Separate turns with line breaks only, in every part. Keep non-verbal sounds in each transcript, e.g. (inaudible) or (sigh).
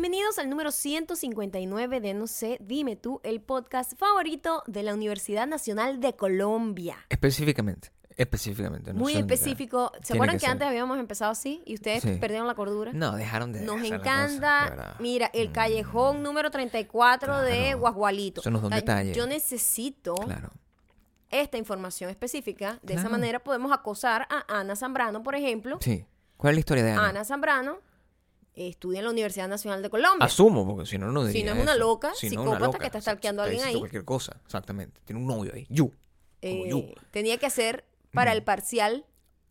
Bienvenidos al número 159 de No sé, dime tú, el podcast favorito de la Universidad Nacional de Colombia.
Específicamente. Específicamente. no
Muy
sé
específico. ¿Se acuerdan
que
antes habíamos empezado así y ustedes
Sí.
perdieron la cordura?
No, dejaron de
Nos encanta,
cosa, de
mira, el
Mm,
callejón número 34 de
Claro.
Guasgualito.
Eso nos da un detalle.
Yo necesito
Claro.
esta información específica. De esa manera podemos acosar a Ana Zambrano, por ejemplo.
Sí. ¿Cuál es la historia de Ana?
Ana Zambrano estudia en la Universidad Nacional de Colombia.
Asumo, porque si no, no
Si
diría
no es una
eso.
loca,
Si no,
psicópata
loca.
que está stalkeando a alguien ahí.
cualquier cosa, exactamente. Tiene un novio ahí. You. Como
Eh,
you.
tenía que hacer para el parcial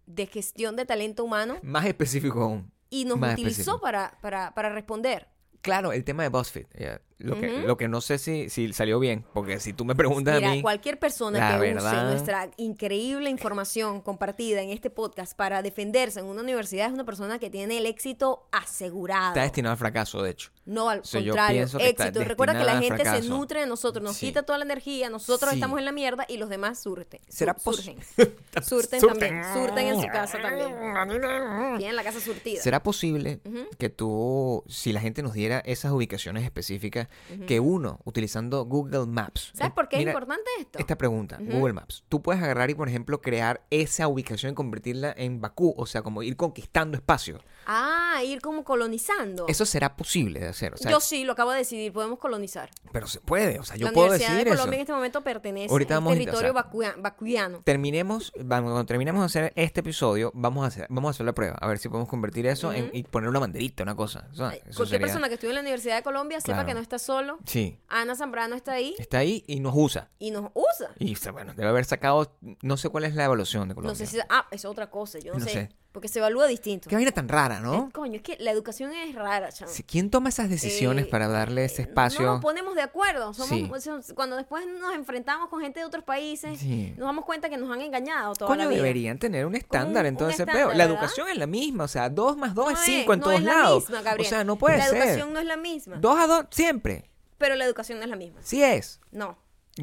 de gestión de talento humano
Más específico aún.
y nos
Más
utilizó
específico.
para, para, para responder.
Claro, el tema de BuzzFeed. ya. Lo, que, lo que no sé si, si salió bien, porque si tú me preguntas
Mira,
a mí...
cualquier persona que use nuestra increíble información compartida en este podcast para defenderse en una universidad es una persona que tiene el éxito asegurado.
Está destinado al fracaso, de hecho.
No, al
O sea, yo
contrario, éxito. Recuerda que la gente se nutre de nosotros, nos
Sí.
quita toda la energía, nosotros
Sí.
estamos en la mierda y los demás surten.
¿Será
surgen. (laughs) surten también, surten en su casa también. Tienen la casa surtida.
¿Será posible que tú, si la gente nos diera esas ubicaciones específicas, que uno, utilizando Google Maps...
¿Sabes por qué
mira,
es importante esto?
Esta pregunta. Google Maps. Tú puedes agarrar y, por ejemplo, crear esa ubicación y convertirla en Bakú, o sea, como ir conquistando espacio.
Ah, ir como colonizando.
Eso será posible de hacer, o sea,
Yo sí, lo acabo de decidir, podemos colonizar.
pero se puede, o sea, yo
la
puedo
Universidad de
eso.
Colombia en este momento pertenece
Ahorita a-
territorio
o sea,
vacua- vacuiano.
Terminemos, vamos, cuando terminemos de hacer este episodio, vamos a hacer, vamos a hacer la prueba, a ver si podemos convertir eso en, y poner una banderita, una cosa. O sea,
Ay,
eso
Cualquier
sería-
persona que estudia en la Universidad de Colombia sepa
Claro.
que no está solo.
Sí,
Ana Zambrano está ahí
está ahí y nos usa.
y nos usa.
Y bueno, debe haber sacado, no sé cuál es la evaluación de Colombia.
No sé si... Ah, es otra cosa, yo no,
No
sé,
sé.
Porque se evalúa distinto.
Qué vaina tan rara, ¿no?
Eh, coño, es que la educación es rara, chamo.
¿Quién toma esas decisiones
Eh,
para darle ese espacio?
No nos ponemos de acuerdo. Somos,
Sí.
cuando después nos enfrentamos con gente de otros países,
Sí.
nos damos cuenta que nos han engañado toda
Coño,
la vida.
deberían tener un estándar
un-
en todo ese peo. La educación es la misma, o sea, dos más dos
No
es cinco en
no
todos
es la
lados.
misma, Gabriel.
o sea, no puede
la
ser.
educación no es la misma.
Dos a dos siempre.
Pero la educación no es la misma.
Sí es.
No.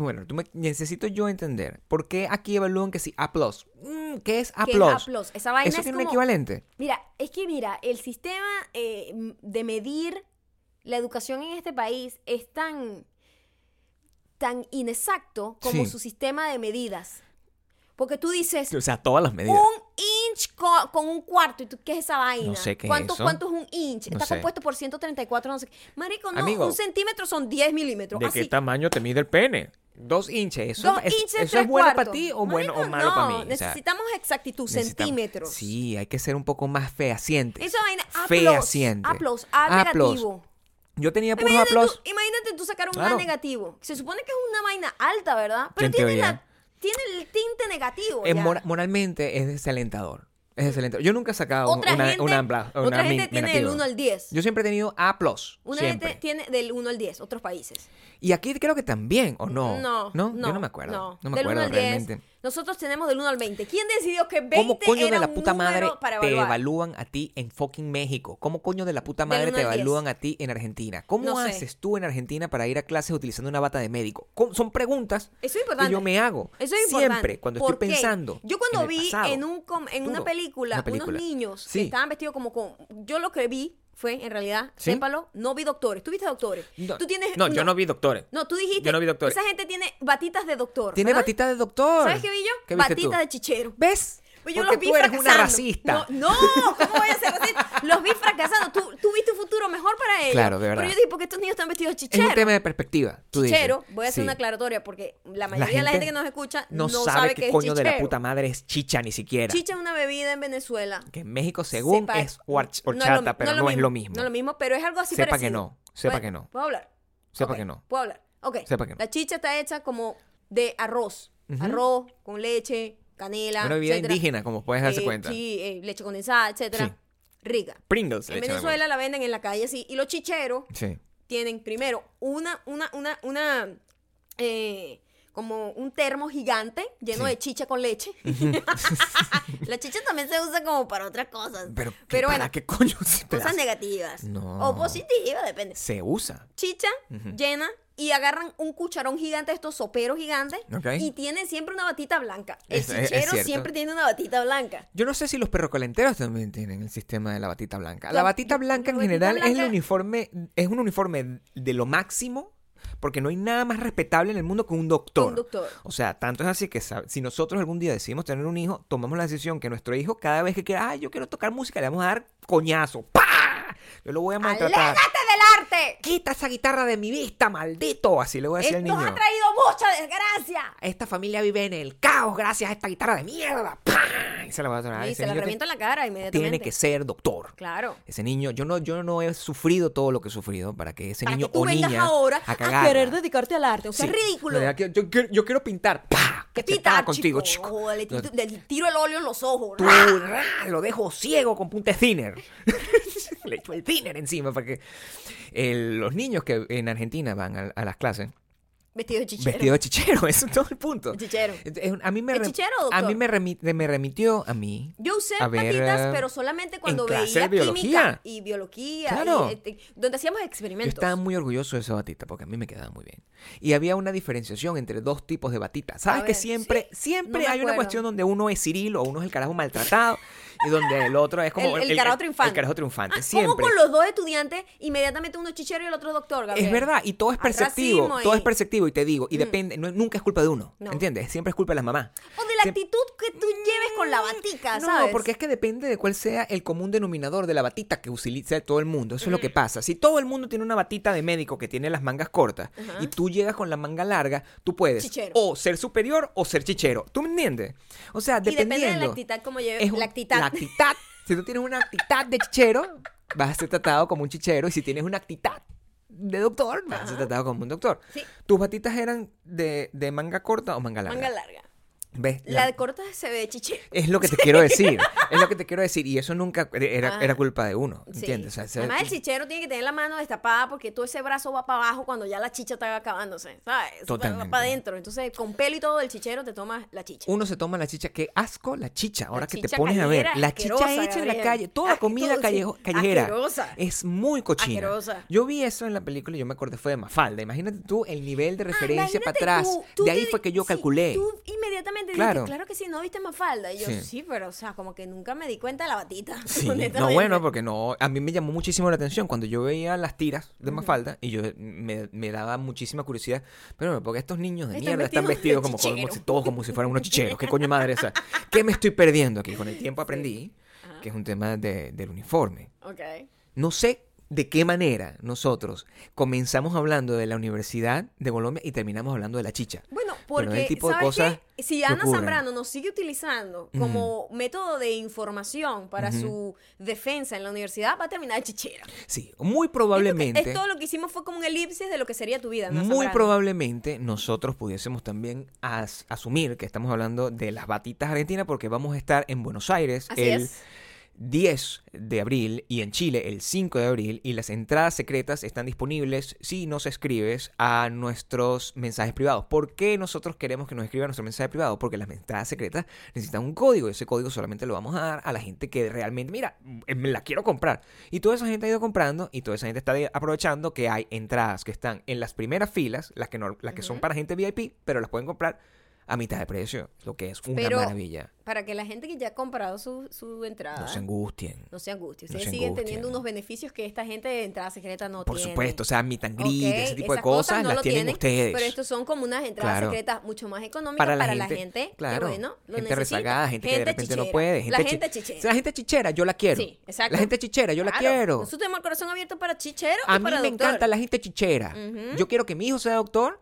Bueno, tú me- necesito yo entender. ¿Por qué aquí evalúan que sí A+. Mm, ¿Qué es A+.
¿Qué es A+? Esa vaina
¿Eso
es
tiene un equivalente?
Mira, es que mira, el sistema eh, de medir la educación en este país es tan, tan inexacto como
Sí.
su sistema de medidas. Porque tú dices
O sea, todas las medidas.
un inch co- con, un cuarto. ¿Y tú qué es esa vaina?
No sé qué es
¿Cuánto,
eso.
¿Cuánto es un inch?
No
Está
sé.
compuesto por 134, no sé qué. Marico, no,
Amigo.
un centímetro son 10 milímetros.
¿De
así.
qué tamaño te mide el pene? Dos inches. ¿Eso,
Dos
es, eso es bueno para ti o bueno o malo
no,
para mí? O sea,
necesitamos exactitud,
necesitamos-
centímetros.
Sí, hay que ser un poco más fehacientes.
Esa vaina,
Fehaciente.
A+, A negativo.
Yo tenía puros.
Imagínate tú, imagínate tú sacar un
Claro.
A negativo. Se supone que es una vaina alta, ¿verdad? Pero
en
tiene, la- tiene el tinte negativo. Ya.
moralmente es desalentador. Es desalentador. Yo nunca he sacado
Otra
una,
gente,
una, bla- una
otra
min-
gente tiene del
negativo.
1 al 10.
Yo siempre he tenido A+.
Una
siempre.
gente tiene del 1 al 10, otros países.
Y aquí creo que también, ¿o no?
No,
Yo no me acuerdo.
No,
No, me
del 1
acuerdo
al 10. Nosotros tenemos del 1 al 20. ¿Quién decidió que 20
¿Cómo coño
era
de la
un
puta madre
para
te evalúan a ti en fucking México? ¿Cómo coño de la puta madre te evalúan a ti en Argentina? ¿Cómo
No sé.
haces tú en Argentina para ir a clases utilizando una bata de médico? ¿Cómo- Son preguntas
Eso es importante.
que yo me hago.
Eso es importante.
Siempre cuando
¿Por
estoy
qué?
pensando.
Yo cuando
en
vi
pasado.
en, un com- en una película,
Una película.
unos niños
Sí.
que estaban vestidos como con... Yo lo que vi fue, en realidad,
¿Sí?
sépalo, no vi doctores. ¿Tú viste doctores?
No,
Tú tienes...
no, yo no vi doctores.
No, tú dijiste...
Yo no vi doctores.
Esa gente tiene batitas de doctor,
Tiene
¿verdad?
batita de doctor.
¿Sabes qué vi yo?
¿Qué viste
Batita
tú?
de chichero.
¿Ves?
Pues yo
Porque
los vi
tú eres una racista.
No, no, ¿cómo voy a ser racista? Los vi fracasando. Tú, tú viste un futuro mejor para ellos.
Claro, de verdad.
Pero yo dije, ¿por qué estos niños están vestidos de
Es
chichero?
un tema de perspectiva. Tú
chichero,
dices.
voy a hacer
Sí.
una aclaratoria porque la mayoría de la gente que nos escucha
no,
no,
sabe,
qué
qué
es
coño de la
chichero.
puta madre es chicha ni siquiera.
Chicha es una bebida en Venezuela.
Que en México según
Sepa-
es
no lo-
horchata, pero no, es lo mismo.
No es lo mismo, pero es algo así
Sepa
parecido.
que no, sepa
Bueno,
que no.
¿Puedo hablar?
Sepa
Ok,
que no.
¿Puedo hablar? Ok.
Sepa que no.
La chicha está hecha como de arroz. Arroz con leche, canela,
Una bebida
etcétera.
indígena, como puedes darse
Eh,
cuenta.
Sí, eh, leche condensada, etcétera.
Sí.
Rica.
Pringles.
En Venezuela la venden en la calle así. Y los chicheros.
Sí.
tienen primero una, una, una, una, eh, como un termo gigante lleno
Sí.
de chicha con leche. (laughs) la chicha también se usa como para otras cosas.
Pero, ¿qué-
Pero
¿para
bueno,
qué coño?
cosas
Pedazo-
negativas.
No.
O positivas, depende.
Se usa.
Chicha llena y agarran un cucharón gigante, estos soperos gigantes, y tienen siempre una batita blanca. El
Es-
chichero siempre tiene una batita blanca.
Yo no sé si los perrocolenteros también tienen el sistema de la batita blanca.
La-
La batita blanca en
la
general es el uniforme, es un uniforme de lo máximo, porque no hay nada más respetable en el mundo que un doctor.
Un doctor.
O sea, tanto es así que si nosotros algún día decidimos tener un hijo, tomamos la decisión que nuestro hijo cada vez que quiera, ay, yo quiero tocar música, le vamos a dar coñazo. ¡Pah! Yo lo voy a maltratar.
¡Alégate del arte!
Quita esa guitarra de mi vista, maldito. Así le voy a decir al
Esto
niño.
ha traído mucha desgracia.
Esta familia vive en el caos gracias a esta guitarra de mierda. ¡Pah! Y se la va a traer.
y se la
niño
revienta en la cara inmediatamente.
tiene que ser doctor.
Claro.
Ese niño, yo no, yo no he sufrido todo lo que he sufrido para que ese
Para
niño
que tú
o
vengas
niña
ahora
a,
querer dedicarte al arte. O sea,
Sí.
es ridículo.
Yo, quiero- yo quiero pintar. ¡Pah!
¿Qué pita,
contigo,
chico? le, tiro- le tiro el óleo en los ojos.
Tú, ra, lo dejo ciego con punta de thinner. (laughs) Le echo el thinner encima para que el- los niños que en Argentina van a, a las clases
Vestido de chichero.
vestidos de chichero, (laughs) eso es todo el punto.
Chichero.
A mí me,
¿Es
rem-
chichero,
a mí me, remi- me remitió a mí.
Yo usé
a ver,
patitas, pero solamente cuando
clase
veía
de biología.
química y biología.
Claro.
y, este, donde hacíamos
Yo
experimentos.
estaba muy orgulloso de esa batita porque a mí me quedaba muy bien. Y había una diferenciación entre dos tipos de batitas. ¿Sabes que siempre,
sí,
siempre
no
hay una cuestión donde uno es Cirilo o uno es el carajo maltratado (laughs) y donde el otro es como
El- el carajo triunfante.
El carajo triunfante,
Ah,
siempre.
¿Cómo con los dos estudiantes, inmediatamente uno es chichero y el otro doctor, Gabriel?
Es verdad, y todo es perceptivo, todo es perceptivo y te digo, y depende, no- nunca es culpa de uno,
No.
¿entiendes? Siempre es culpa de las mamás.
O de la actitud que tú lleves con la batica,
No,
¿sabes?
porque es que depende de cuál sea el común denominador de la batita que utiliza todo el mundo. Eso es lo que pasa. Si todo el mundo tiene una batita de médico que tiene las mangas cortas y tú llegas con la manga larga, tú puedes
Chichero.
o ser superior o ser chichero. ¿Tú me entiendes? O sea,
Y depende
dependiendo.
de la actitud como lleves. la actitud.
la actitud. Si tú tienes una actitud de chichero, vas a ser tratado como un chichero. Y si tienes una actitud de doctor, vas a ser tratado como un doctor.
Sí.
¿Tus batitas eran de, de manga corta o manga larga?
Manga larga.
¿Ves?
La de corta se ve chichero.
Es lo que te quiero decir. (laughs) es lo que te quiero decir. Y eso nunca era,
Ajá.
era culpa de uno.
Sí.
¿Entiendes? O sea, ese-
Además, el chichero tiene que tener la mano destapada porque todo ese brazo va para abajo cuando ya la chicha está acabándose, ¿sabes?
Totalmente.
Va para adentro. Entonces, con pelo y todo el chichero te tomas la chicha.
uno se toma la chicha. Qué asco la chicha. Ahora que te pones a ver. La chicha hecha en la calle. Toda comida callejo- callejera.
Asquerosa.
Es muy cochina.
Asquerosa.
Yo vi eso en la película y yo me acordé fue de Mafalda. Imagínate tú el nivel de referencia para atrás.
tú, tú
de ahí
te-
fue que yo
sí,
calculé.
tú inmediatamente
Claro.
claro que sí, no viste más falda. Y yo,
Sí.
sí. pero, o sea, como que nunca me di cuenta de la batita. (laughs)
Sí, no, bueno, porque no, a mí me llamó muchísimo la atención cuando yo veía las tiras de Mafalda y yo me, me daba muchísima curiosidad, pero porque estos niños de mierda están
vestidos
como, como
chichero.
si todos como si fueran unos chicheros, qué (laughs) coño madre esa, ¿qué me estoy perdiendo aquí? Con el tiempo aprendí que es un tema de- del uniforme.
Ok.
No sé de qué manera nosotros comenzamos hablando de la Universidad de Colombia y terminamos hablando de la chicha.
Bueno,
Pero
porque,
el tipo de
¿sabes
cosas
qué? Si Ana
ocurren.
Zambrano nos sigue utilizando como método de información para su defensa en la universidad, va a terminar de chichera.
Sí, muy probablemente...
Es todo lo que hicimos fue como un elipsis de lo que sería tu vida, Ana
Muy
Zambrano.
probablemente nosotros pudiésemos también as- asumir que estamos hablando de las batitas argentinas porque vamos a estar en Buenos Aires
Así
el
es.
10 de abril y en Chile el 5 de abril y las entradas secretas están disponibles si nos escribes a nuestros mensajes privados. ¿Por qué nosotros queremos que nos escriban nuestro mensaje privado? Porque las entradas secretas necesitan un código y ese código solamente lo vamos a dar a la gente que realmente, mira, eh, me la quiero comprar. Y toda esa gente ha ido comprando y toda esa gente está aprovechando que hay entradas que están en las primeras filas, las que, no, las que son para gente VIP, pero las pueden comprar a mitad de precio, lo que es una
Pero-
maravilla.
Para que la gente que ya ha comprado su, su entrada
No se angustien.
no se angustie.
no
Ustedes
se
siguen
angustien.
teniendo unos beneficios que esta gente de entrada secreta no
Por
tiene.
supuesto, o sea, mi tangrid,
Ok,
ese tipo de cosas,
no
las tienen, ustedes.
Pero estos son como unas entradas
Claro.
secretas mucho más económicas
para
para,
la gente,
que,
claro,
bueno, lo
gente
necesita.
rezagada, gente, que de repente no puede, gente
la
chi-
gente
O sea,
chichera.
la gente chichera, yo la quiero.
Sí, exacto.
La gente chichera, yo la quiero.
Nosotros tenemos el corazón abierto para chichero
A
y
mí
para
me
doctor.
encanta la gente chichera. Yo quiero que mi hijo sea doctor,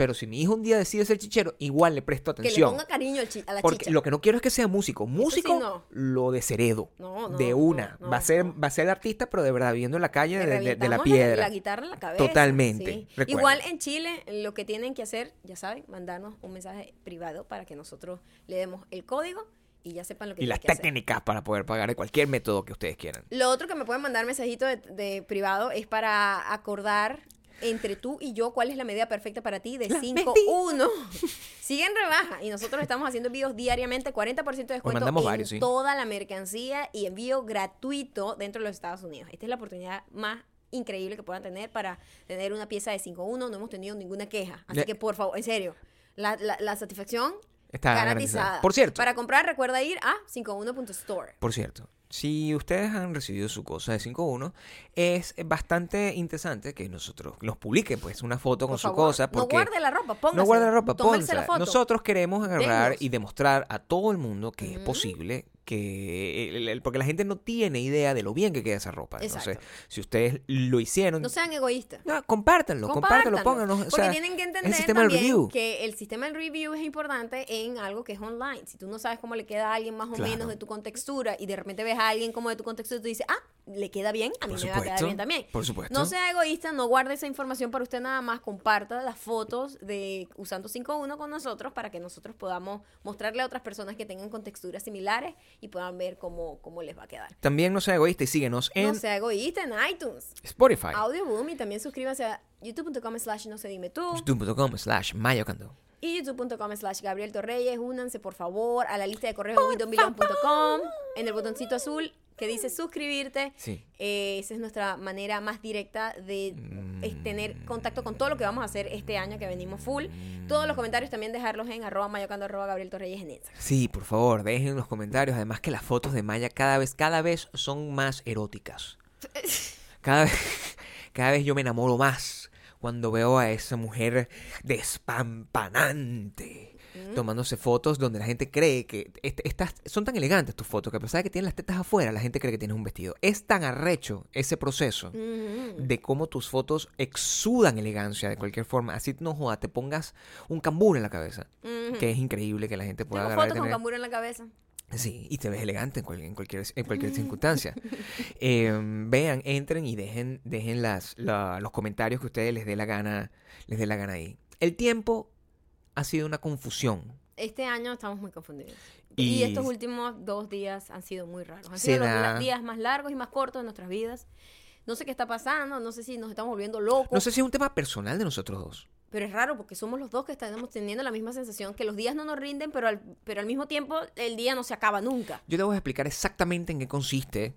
pero si mi hijo un día decide ser chichero, igual le presto
Que le
atención.
ponga cariño a la
Porque
chicha.
lo que no quiero es que sea músico. Músico,
no.
lo desheredo.
No, no,
de una. va, a ser, va a ser artista, pero de verdad, viviendo en la calle
Le
de, de- de la piedra.
La, guitarra en la cabeza.
Totalmente,
sí. Igual en Chile, lo que tienen que hacer, ya saben, mandarnos un mensaje privado para que nosotros le demos el código y ya sepan lo que
y las
que hacer.
técnicas para poder pagar de cualquier método que ustedes quieran.
Lo otro que me pueden mandar mensajito de, de privado es para acordar entre tú y yo cuál es la medida perfecta para ti de
La
5-1. (laughs) Sigue en rebaja y nosotros estamos haciendo envíos diariamente, 40% de descuento en
varios, sí.
toda la mercancía y envío gratuito dentro de los Estados Unidos. Esta es la oportunidad más increíble que puedan tener para tener una pieza de 5-1. No hemos tenido ninguna queja. Así que, por favor, en serio, la, la- la satisfacción
Está
garantizada.
garantizada. Por cierto.
Para comprar, recuerda ir a 51.store.
Por cierto, si ustedes han recibido su cosa de 5.1, es bastante interesante que nosotros nos publiquen pues una foto con su cosa. Porque
no guarde la ropa, póngasela.
No guarde la ropa,
la
pónsela.
foto.
Nosotros queremos agarrar y demostrar a todo el mundo que es posible que porque la gente no tiene idea de lo bien que queda esa ropa. Entonces, si ustedes lo hicieron,
No sean egoístas.
no, compártanlo, compártanlo,
Compártanlo.
pónganos. o
Porque
sea,
tienen que entender
el sistema del
también
review.
que el sistema del review es importante en algo que es online. Si tú no sabes cómo le queda a alguien más o
Claro.
menos de tu contextura y de repente ves a alguien como de tu contextura y tú dices, ah, le queda bien, a mí
Por
me va a quedar bien también.
por supuesto.
No sea egoísta, no guarde esa información para usted nada más, comparta las fotos de usando 5.1 con nosotros para que nosotros podamos mostrarle a otras personas que tengan contexturas similares y puedan ver cómo, cómo les va a quedar.
También no sea egoísta y síguenos en
No sea egoísta en iTunes.
Spotify.
Audioboom y también suscríbanse a youtube.com slash no se dime tú
youtube.com slash mayocando.
Y youtube.com slash Gabriel Torreyes. Únanse por favor a la lista de correos de en el botoncito azul que dice suscribirte.
Sí.
Eh, esa es nuestra manera más directa de
Mm.
tener contacto con todo lo que vamos a hacer este año que venimos full. Todos los comentarios también dejarlos en arroba mayocando arroba Gabriel Torreyes en Instagram.
Sí, por favor, dejen los comentarios. Además que las fotos de Maya cada vez, cada vez son más eróticas. (laughs) Cada vez, (laughs) cada vez yo me enamoro más cuando veo a esa mujer despampanante tomándose fotos donde la gente cree que est- estas son tan elegantes tus fotos que a pesar de que tienen las tetas afuera, la gente cree que tienes un vestido. Es tan arrecho ese proceso
Ujú.
de cómo tus fotos exudan elegancia de cualquier forma. Así no joda, te pongas un cambur en la cabeza. Que es increíble que la gente pueda
Tengo
agarrar y
fotos con
tener-
cambur en la cabeza.
Sí, y te ves elegante en, cual- en cualquier, en cualquier circunstancia. (laughs) Eh, vean, entren y dejen, dejen las, la- los comentarios que ustedes les dé la gana, les dé la gana ahí. El tiempo ha sido una confusión.
Este año estamos muy confundidos.
Y-
Y, estos últimos dos días han sido muy raros. Han sido los
da-
días más largos y más cortos de nuestras vidas. No sé qué está pasando, no sé si nos estamos volviendo locos.
No sé si es un tema personal de nosotros dos.
Pero es raro porque somos los dos que estamos teniendo la misma sensación, que los días no nos rinden, pero al, pero al mismo tiempo el día no se acaba nunca.
Yo te voy a explicar exactamente en qué consiste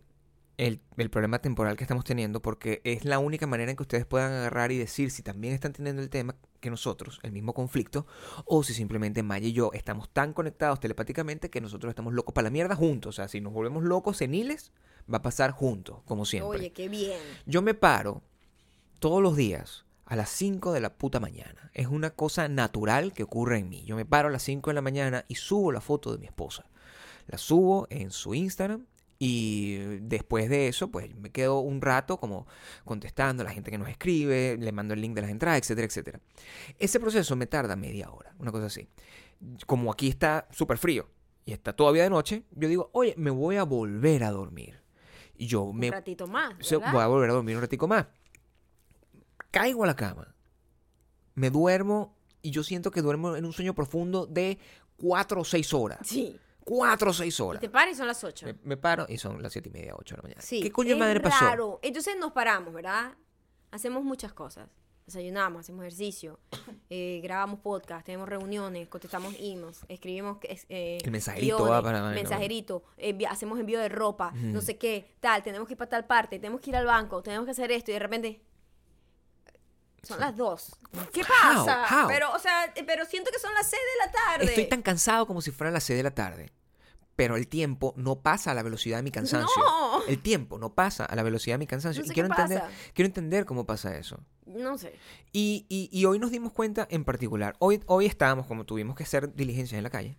el, el problema temporal que estamos teniendo, porque es la única manera en que ustedes puedan agarrar y decir si también están teniendo el tema que nosotros, el mismo conflicto, o si simplemente Maya y yo estamos tan conectados telepáticamente que nosotros estamos locos para la mierda juntos. O sea, si nos volvemos locos seniles, va a pasar juntos, como siempre.
Oye, qué bien.
Yo me paro todos los días a las 5 de la puta mañana. Es una cosa natural que ocurre en mí. Yo me paro a las 5 de la mañana y subo la foto de mi esposa. La subo en su Instagram y después de eso, pues me quedo un rato como contestando a la gente que nos escribe, le mando el link de las entradas, etcétera, etcétera. Ese proceso me tarda media hora, una cosa así. Como aquí está súper frío y está todavía de noche, yo digo, oye, me voy a volver a dormir. Y yo
Un
me
ratito más.
voy a volver a dormir un ratico más. Caigo a la cama. Me duermo y yo siento que duermo en un sueño profundo de cuatro o seis horas.
Sí.
Cuatro o seis
Y
horas.
te paras y son las 8.
Me, me paro y son las siete y media, ocho de la mañana.
Sí.
¿Qué coño
es
madre pasó?
raro. Entonces nos paramos, ¿verdad? Hacemos muchas cosas. Desayunamos, hacemos ejercicio, (coughs) eh, grabamos podcast, tenemos reuniones, contestamos emails, escribimos eh,
El mensajerito
guiones,
va para-
mensajerito, hacemos envío de ropa,
Ujú.
no sé qué, tal, tenemos que ir para tal parte, tenemos que ir al banco, tenemos que hacer esto y de repente son las dos. ¿Qué pasa?
How?
Pero, o sea, pero siento que son las seis de la tarde.
Estoy tan cansado como si fuera las seis de la tarde. Pero el tiempo no pasa a la velocidad de mi cansancio.
No.
El tiempo no pasa a la velocidad de mi cansancio.
No
y quiero entender,
pasa.
quiero entender cómo pasa eso.
No sé.
Y, y- y hoy nos dimos cuenta en particular, hoy, hoy estábamos, como tuvimos que hacer diligencias en la calle,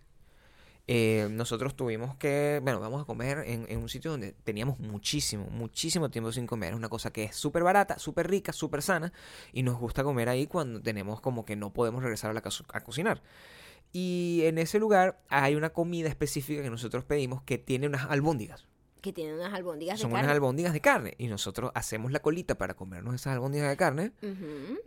eh, nosotros tuvimos que, bueno, vamos a comer en, un sitio donde teníamos muchísimo, muchísimo tiempo sin comer. Es una cosa que es súper barata, súper rica, súper sana y nos gusta comer ahí cuando tenemos como que no podemos regresar a la casa a cocinar. Y en ese lugar hay una comida específica que nosotros pedimos que tiene unas albóndigas.
Que tienen unas albóndigas
Son
de
unas
carne.
albóndigas de carne y nosotros hacemos la colita para comernos esas albóndigas de carne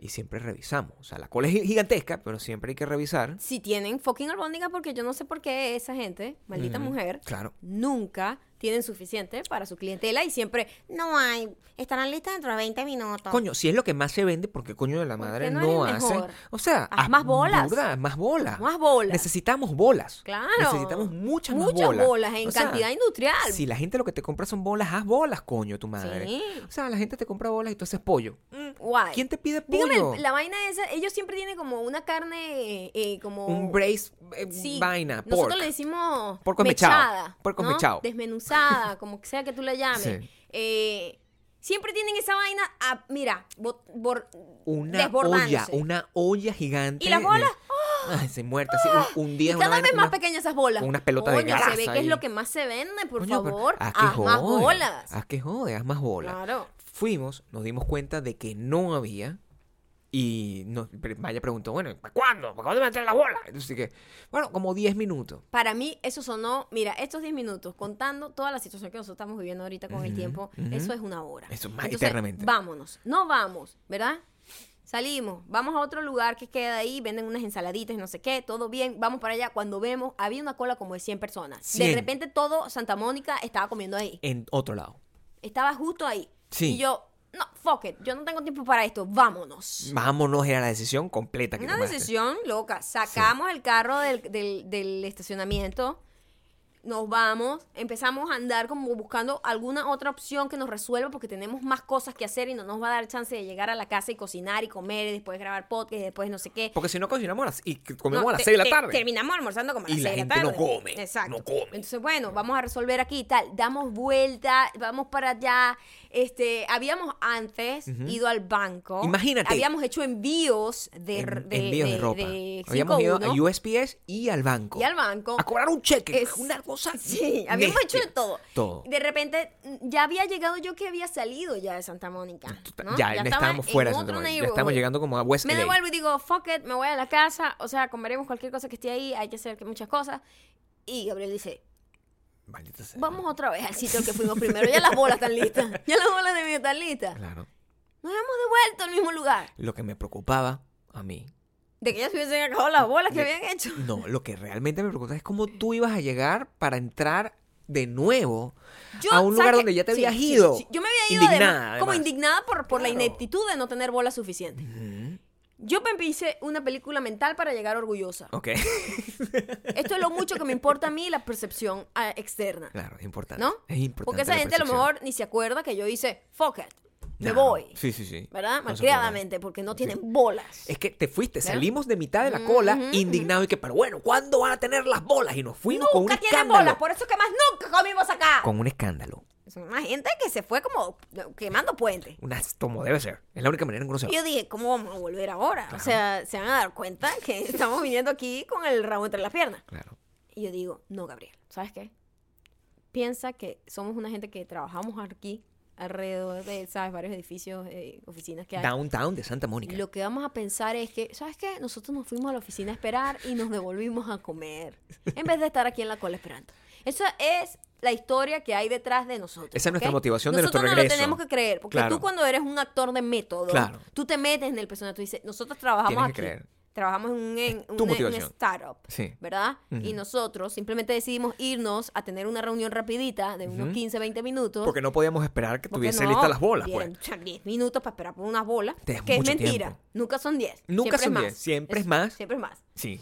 y siempre revisamos. O sea, la cola es gigantesca, pero siempre hay que revisar.
Si tienen fucking albóndigas, porque yo no sé por qué esa gente, maldita mujer,
Claro.
nunca tienen suficiente para su clientela y siempre no hay, estarán listas dentro de 20 minutos.
Coño, si es lo que más se vende, porque coño de la
¿Por
madre
qué no
no,
eres
hace?
mejor?
O sea,
Haz más bolas.
burda, más bolas.
Más bolas.
Necesitamos bolas.
Claro.
Necesitamos muchas, más
Muchas
bolas.
bolas en
O sea,
cantidad industrial.
Si la gente lo que te compra son bolas, haz bolas, coño, tu madre.
Sí.
O sea, la gente te compra bolas y tú haces pollo. Mm,
Guay.
¿Quién te pide pollo?
Dígame, la vaina esa, ellos siempre tienen como una carne, eh, como...
Un brace eh,
Sí,
vaina, pork.
Nosotros le decimos
Porco mechado. Porco
¿no?
mechado.
Desmenuzada, como que sea que tú la llames.
Sí.
Eh, siempre tienen esa vaina, ah, mira, bo- bor-
Una olla, una olla gigante.
¿Y las
de-
bolas?
Ay, se muerta. así, un, un día
Y
es una
cada vez más
una-
pequeñas esas bolas.
unas pelotas de
Coño, se ve
grasa
que es lo que más se vende, por favor.
haz que
Haz más bolas.
Haz que jode, haz más bolas.
Claro.
Fuimos, nos dimos cuenta de que no había. Y pre- Maya preguntó, bueno, ¿para cuándo? ¿Para cuándo me traen las bolas? Entonces que, bueno, como 10 minutos.
Para mí, eso sonó, mira, estos 10 minutos, contando toda la situación que nosotros estamos viviendo ahorita con el tiempo, eso es una hora.
Eso es más
Entonces,
eternamente.
Vámonos, no vamos, ¿verdad? Salimos, vamos a otro lugar que queda ahí, venden unas ensaladitas y no sé qué, todo bien, vamos para allá. Cuando vemos, había una cola como de 100 personas. De
100.
repente todo Santa Mónica estaba comiendo ahí.
En otro lado.
Estaba justo ahí.
Sí.
Y yo, no, fuck it, yo no tengo tiempo para esto, vámonos.
Vámonos, era la decisión completa que
Una
tomaste.
decisión loca. Sacamos el carro del, del- del estacionamiento, nos vamos, empezamos a andar como buscando alguna otra opción que nos resuelva porque tenemos más cosas que hacer y no nos va a dar chance de llegar a la casa y cocinar y comer y después grabar podcast y después no sé qué.
Porque si no cocinamos las, y comemos
No,
a las
te-
6 de la tarde.
Terminamos almorzando como a las
Y la
6 de la
gente no
tarde.
come,
Exacto.
no come.
Entonces, bueno, vamos a resolver aquí y tal. Damos vuelta, vamos para allá. Este, habíamos antes ido al banco.
Imagínate.
Habíamos hecho envíos de,
En-
de,
envíos de,
de-
ropa. Habíamos ido a
5-1
USPS y al banco.
y al banco.
A cobrar un cheque.
Es-
Una cosa. (laughs)
Sí, habíamos hecho de todo.
Todo.
De repente, mm, ya había llegado yo que había salido ya de Santa Mónica. ¿no?
Ya,
estaba
estábamos fuera de
otro
Santa Mónica. Ya estamos llegando como a West
Me
LA.
devuelvo y digo, fuck it, me voy a la casa. O sea, comeremos cualquier cosa que esté ahí. Hay que hacer muchas cosas. Y Gabriel dice, vamos otra vez al sitio al que fuimos primero. Ya las bolas están listas. (laughs) Ya las bolas de mí están listas.
Claro.
Nos hemos devuelto al mismo lugar.
Lo que me preocupaba a mí.
De que ya se hubiesen acabado las bolas que
De-
habían hecho.
No, lo que realmente me preocupaba es cómo tú ibas a llegar para entrar de nuevo
Yo,
a un
¿sabes
lugar donde ya te
Sí,
habías ido.
sí. Yo me había ido además,
Indignada,
como
además.
indignada por, por la ineptitud de no tener bolas suficientes. Yo me hice una película mental para llegar orgullosa.
Ok.
Esto es lo mucho que me importa a mí la percepción ah, externa.
claro, es importante.
¿No?
Es importante.
Porque esa gente a lo mejor ni se acuerda que yo hice fuck it. Me
No,
voy.
Sí, sí, sí.
¿Verdad?
No
Malcriadamente, porque no tienen bolas.
Es que te fuiste,
¿Verdad?
salimos de mitad de la cola,
Ujú,
indignado y que, pero bueno, ¿cuándo van a tener las bolas? Y nos fuimos con un
Nunca tienen
escándalo.
bolas, por eso que más nunca comimos acá.
Con un escándalo.
Es una gente que se fue como quemando puentes.
Una, como debe ser. Es la única manera en que uno se va.
Yo dije, ¿cómo vamos a volver ahora? O sea, se van a dar cuenta que (laughs) estamos viniendo aquí con el rabo entre las piernas.
Claro.
Y yo digo, no, Gabriel, ¿sabes qué? Piensa que somos una gente que trabajamos aquí alrededor de, ¿sabes? Varios edificios, eh, oficinas que hay.
Downtown de Santa Mónica.
Lo que vamos a pensar es que, ¿sabes qué? Nosotros nos fuimos a la oficina a esperar y nos devolvimos a comer. En vez de estar aquí en la cola esperando. Esa es la historia que hay detrás de nosotros.
Esa es nuestra motivación de
nosotros
nuestro
no
regreso.
lo tenemos que creer. Porque
Claro.
tú cuando eres un actor de método,
Claro.
tú te metes en el personaje. Tú dices, nosotros trabajamos
Tienes
aquí.
que creer.
Trabajamos en un, en un- startup.
Sí.
¿Verdad? Y nosotros simplemente decidimos irnos a tener una reunión rapidita de unos
Ujú.
15, 20 minutos.
Porque no podíamos esperar que tuviese
no,
listas las bolas,
bien,
pues.
o sea, 10 minutos para esperar por unas bolas. Que es mentira.
tiempo.
Nunca son 10.
Nunca
siempre
son
es
10,
más.
siempre es más.
Siempre es más.
Sí.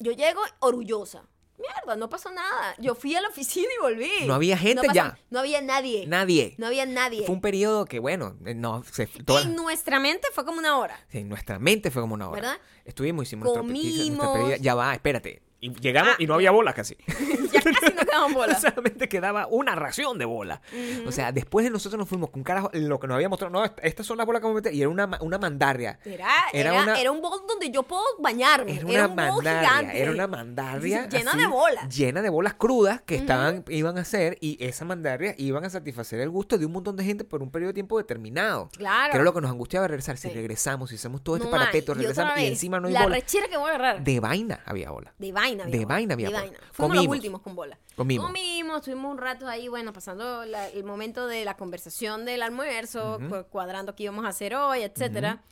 Yo llego orgullosa. Mierda, no pasó nada. Yo fui a la oficina y volví.
No había gente
pasó-
ya.
No había nadie.
Nadie.
No había nadie.
Fue un periodo que, bueno, eh, no, se, toda-
En nuestra mente fue como una hora.
en nuestra mente fue como una hora.
¿Verdad?
Estuvimos, hicimos nuestra nuestra
Comimos.
pedida. Ya va, espérate. Y llegamos
Ah.
y no había bolas casi. (laughs)
Ya casi no (laughs) quedaban bolas.
Solamente quedaba una ración de bola. O sea, después de nosotros nos fuimos con carajo, lo que nos había mostrado, no, estas son las bolas que vamos a meter, y era una, una mandarria.
Era,
Era
era,
una-
era un bowl donde yo puedo bañarme.
Era
Era,
una
un bowl
mandarria,
gigante.
era una mandarria
Llena
así,
de bolas.
llena de bolas crudas que estaban, iban a hacer y esa mandarria iban a satisfacer el gusto de un montón de gente por un periodo de tiempo determinado.
Claro.
Que era lo que nos angustiaba regresar. Si
Sí.
regresamos, si hacemos todo este
No
parapeto.
Y
regresamos y encima no hay
La
bola.
rechera que voy a agarrar.
De vaina había bola.
De vaina
De vaina
De vaina. Fuimos los últimos con bola.
Comimos.
Comimos, estuvimos un rato ahí, bueno, pasando la- el momento de la conversación del almuerzo, cuadrando qué íbamos a hacer hoy, etcétera.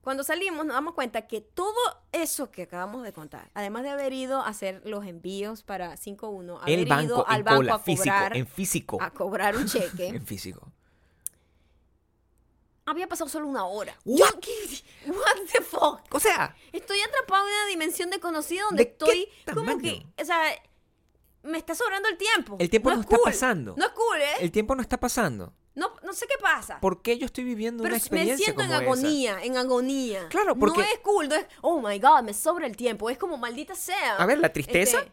Cuando salimos nos damos cuenta que todo eso que acabamos de contar, además de haber ido a hacer los envíos para 5-1, haber
El banco,
ido al banco
cola,
a
físico,
cobrar,
en físico.
a cobrar un (laughs) cheque,
En físico.
Había pasado solo una hora.
What?
Yo, ¿qué? (laughs) What the fuck?
O sea,
Estoy atrapado en una dimensión desconocida donde
¿De qué
estoy como que, o sea, me está sobrando el tiempo.
El tiempo no
es
está
cool.
pasando.
No es cool, ¿eh?
el tiempo no está pasando.
No, no sé qué pasa.
¿Por qué yo estoy viviendo
Pero
una
me
experiencia
siento en
como esa?
agonía, en agonía.
Claro, porque-
No es cool, no es, oh my god, me sobra el tiempo. Es como maldita sea.
A ver, la tristeza
Este,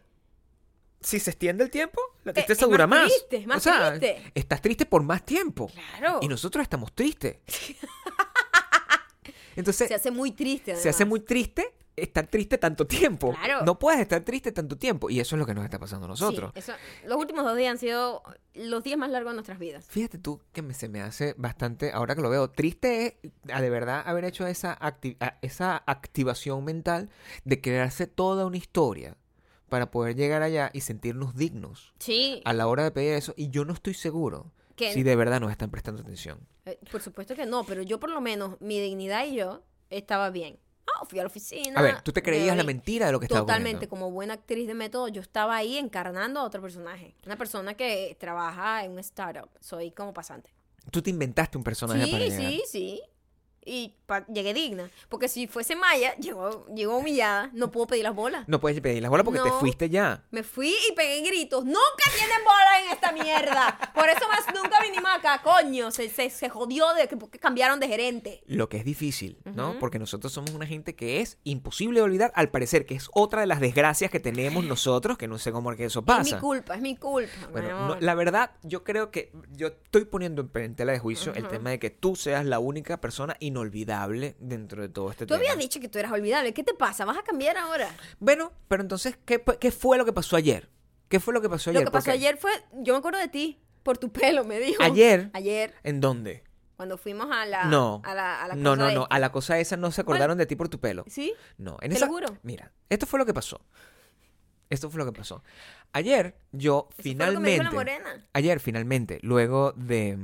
si se extiende el tiempo, la
Eh,
tristeza
es
dura
más
más.
triste, es más
o sea,
triste.
estás triste por más tiempo.
Claro.
Y nosotros estamos tristes. (laughs) Entonces,
se hace muy triste.
se hace
además.
muy triste estar triste tanto tiempo.
Claro.
No puedes estar triste tanto tiempo. Y eso es lo que nos está pasando a nosotros.
Sí, eso- los últimos dos días han sido los días más largos de nuestras vidas.
Fíjate tú que me- se me hace bastante, ahora que lo veo, triste es de verdad haber hecho esa, acti- esa activación mental de crearse toda una historia para poder llegar allá y sentirnos dignos
Sí.
a la hora de pedir eso. Y yo no estoy seguro
Que-
si de verdad nos están prestando atención.
Eh, Por supuesto que no, pero yo por lo menos, mi dignidad y yo estaba bien. Ah, fui a la oficina.
A ver, tú te
me
creías la mentira de lo que estaba
Totalmente, como buena actriz de método, yo estaba ahí encarnando a otro personaje. Una persona que trabaja en un startup. Soy como pasante.
Tú te inventaste un personaje para
Sí,
llegar.
sí, sí. Y llegué digna. Porque si fuese Maya, llegó, llegó humillada, no puedo pedir las bolas.
No puedes pedir las bolas porque te fuiste ya.
Me fui y pegué gritos. ¡Nunca tienen bola en esta mierda! Por eso más nunca vinimos acá, coño. Se, se, se jodió de que porque cambiaron de gerente.
Lo que es difícil, ¿no? Porque nosotros somos una gente que es imposible de olvidar, al parecer, que es otra de las desgracias que tenemos nosotros, que no sé cómo es que eso
Es
pasa.
mi culpa, es mi culpa.
Bueno, no, la verdad, yo creo que yo estoy poniendo en tela de juicio el tema de que tú seas la única persona inolvidable dentro de todo este
Tú
tema.
habías dicho que tú eras olvidable. ¿Qué te pasa? ¿Vas a cambiar ahora?
Bueno, pero entonces, ¿qué, qué fue lo que pasó ayer? ¿Qué fue lo que pasó ayer?
Lo que pasó
Porque-
ayer fue, yo me acuerdo de ti, por tu pelo, me dijo.
¿Ayer?
Ayer,
¿En dónde?
cuando fuimos a la...
no.
A la, a la
no,
cosa
no,
de-
no. A la cosa esa no se acordaron de ti por tu pelo.
¿Sí?
No, en
Te
esa...
lo juro.
Mira, esto fue lo que pasó. Esto fue lo que pasó. Ayer yo
Eso fue lo que me dijo
finalmente...
la morena.
Ayer finalmente, luego de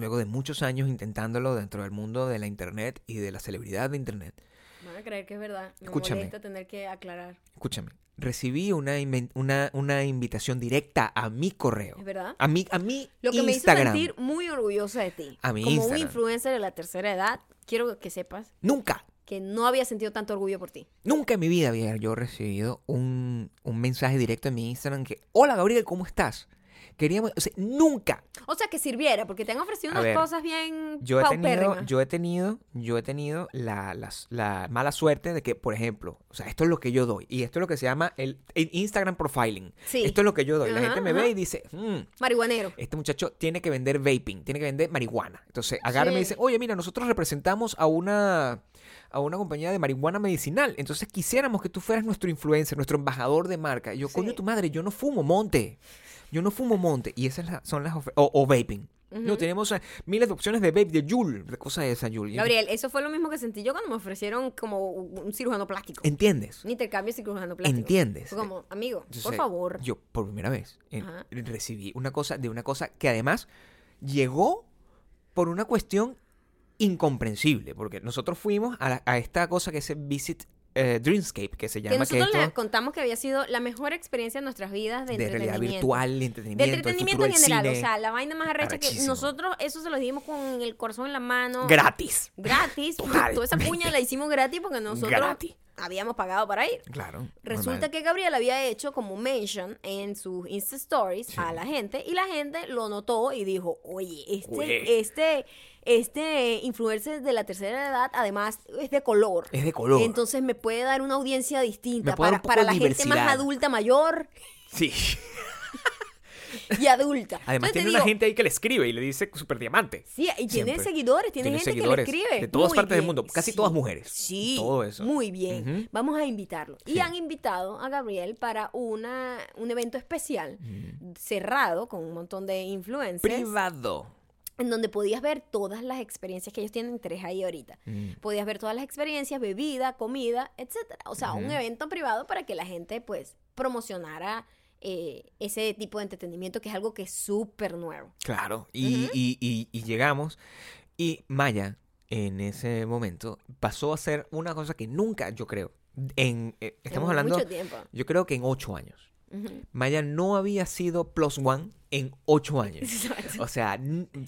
luego de muchos años intentándolo dentro del mundo de la internet y de la celebridad de internet,
Van a creer que es verdad. Me
Escúchame.
molesta tener que aclarar.
escúchame, recibí una, una, una invitación directa a mi correo,
¿Es verdad?
a mi a mi
Lo que
Instagram.
me hizo sentir muy orgullosa de ti.
A mi
Como un
Instagram.
influencer de la tercera edad, quiero que sepas
Nunca,
que no había sentido tanto orgullo por ti.
nunca en mi vida había yo recibido un, un mensaje directo en mi Instagram que, hola Gabriel, ¿cómo estás? Queríamos, o sea, nunca.
O sea, que sirviera, porque te han ofrecido unas
ver,
cosas bien
Yo he tenido, yo he tenido, yo he tenido la, las- la mala suerte de que, por ejemplo, o sea, esto es lo que yo doy. Y esto es lo que se llama el, el Instagram profiling.
Sí.
Esto es lo que yo doy. La gente me
ajá.
ve y dice, "Mm,
Marihuanero.
este muchacho tiene que vender vaping, tiene que vender marihuana. Entonces agarra y me dice, oye, mira, nosotros representamos a una, a una compañía de marihuana medicinal. Entonces quisiéramos que tú fueras nuestro influencer, nuestro embajador de marca. Y yo,
Sí.
coño, tu madre, yo no fumo monte. Yo no fumo monte. Y esas son las ofertas. O, o vaping. No, tenemos eh, miles de opciones de vape, de Juul, de cosas de esa Juul.
Gabriel, eso fue lo mismo que sentí yo cuando me ofrecieron como un cirujano plástico.
¿Entiendes?
Un intercambio de cirujano plástico.
¿Entiendes?
Fue como, amigo, por favor.
Yo, por primera vez, eh, recibí una cosa de una cosa que además llegó por una cuestión incomprensible. Porque nosotros fuimos a, la- a esta cosa que es el Visit eh, Dreamscape, que se
que
llama que
nosotros
esto
les contamos que había sido la mejor experiencia de nuestras vidas de,
de realidad
entretenimiento.
virtual, de
De
entretenimiento, el
entretenimiento en general,
cine.
o sea, la vaina más arrecha que nosotros, eso se lo dimos con el corazón en la mano.
gratis.
Gratis.
Totalmente.
Toda esa puña la hicimos gratis porque nosotros
Gratis.
Habíamos pagado para ir.
Claro.
Resulta
normal.
que Gabriel había hecho como mention en sus Insta Stories a la gente y la gente lo notó y dijo, oye, este,
Oye.
este, este influencer de la tercera edad además es de color.
Es de color.
Entonces me puede dar una audiencia distinta para, para la gente más adulta, mayor
Sí. (laughs) (laughs)
y adulta.
Además
Entonces
tiene una
digo,
gente ahí que le escribe y le dice super diamante.
Sí, y tiene
Siempre.
seguidores, tiene,
Tiene
gente
seguidores
que le escribe.
de todas
Muy
partes del mundo, casi
Sí.
todas mujeres.
Sí,
Todo eso.
Muy bien. Vamos a invitarlo.
Sí.
Y han invitado a Gabriel para una, un evento especial cerrado con un montón de influencers
Privado.
en donde podías ver todas las experiencias que ellos tienen tres ahí ahorita.
Mm.
Podías ver todas las experiencias, bebida, comida, etcétera. O sea, un evento privado para que la gente pues promocionara eh, ese tipo de entretenimiento que es algo que es súper nuevo.
Claro, y, y- y- y llegamos y Maya, en ese momento pasó a ser una cosa que nunca, yo creo, en, eh, estamos
En
hablando,
Mucho tiempo.
yo creo que en ocho años. Maya no había sido plus one en ocho años. (laughs) O sea,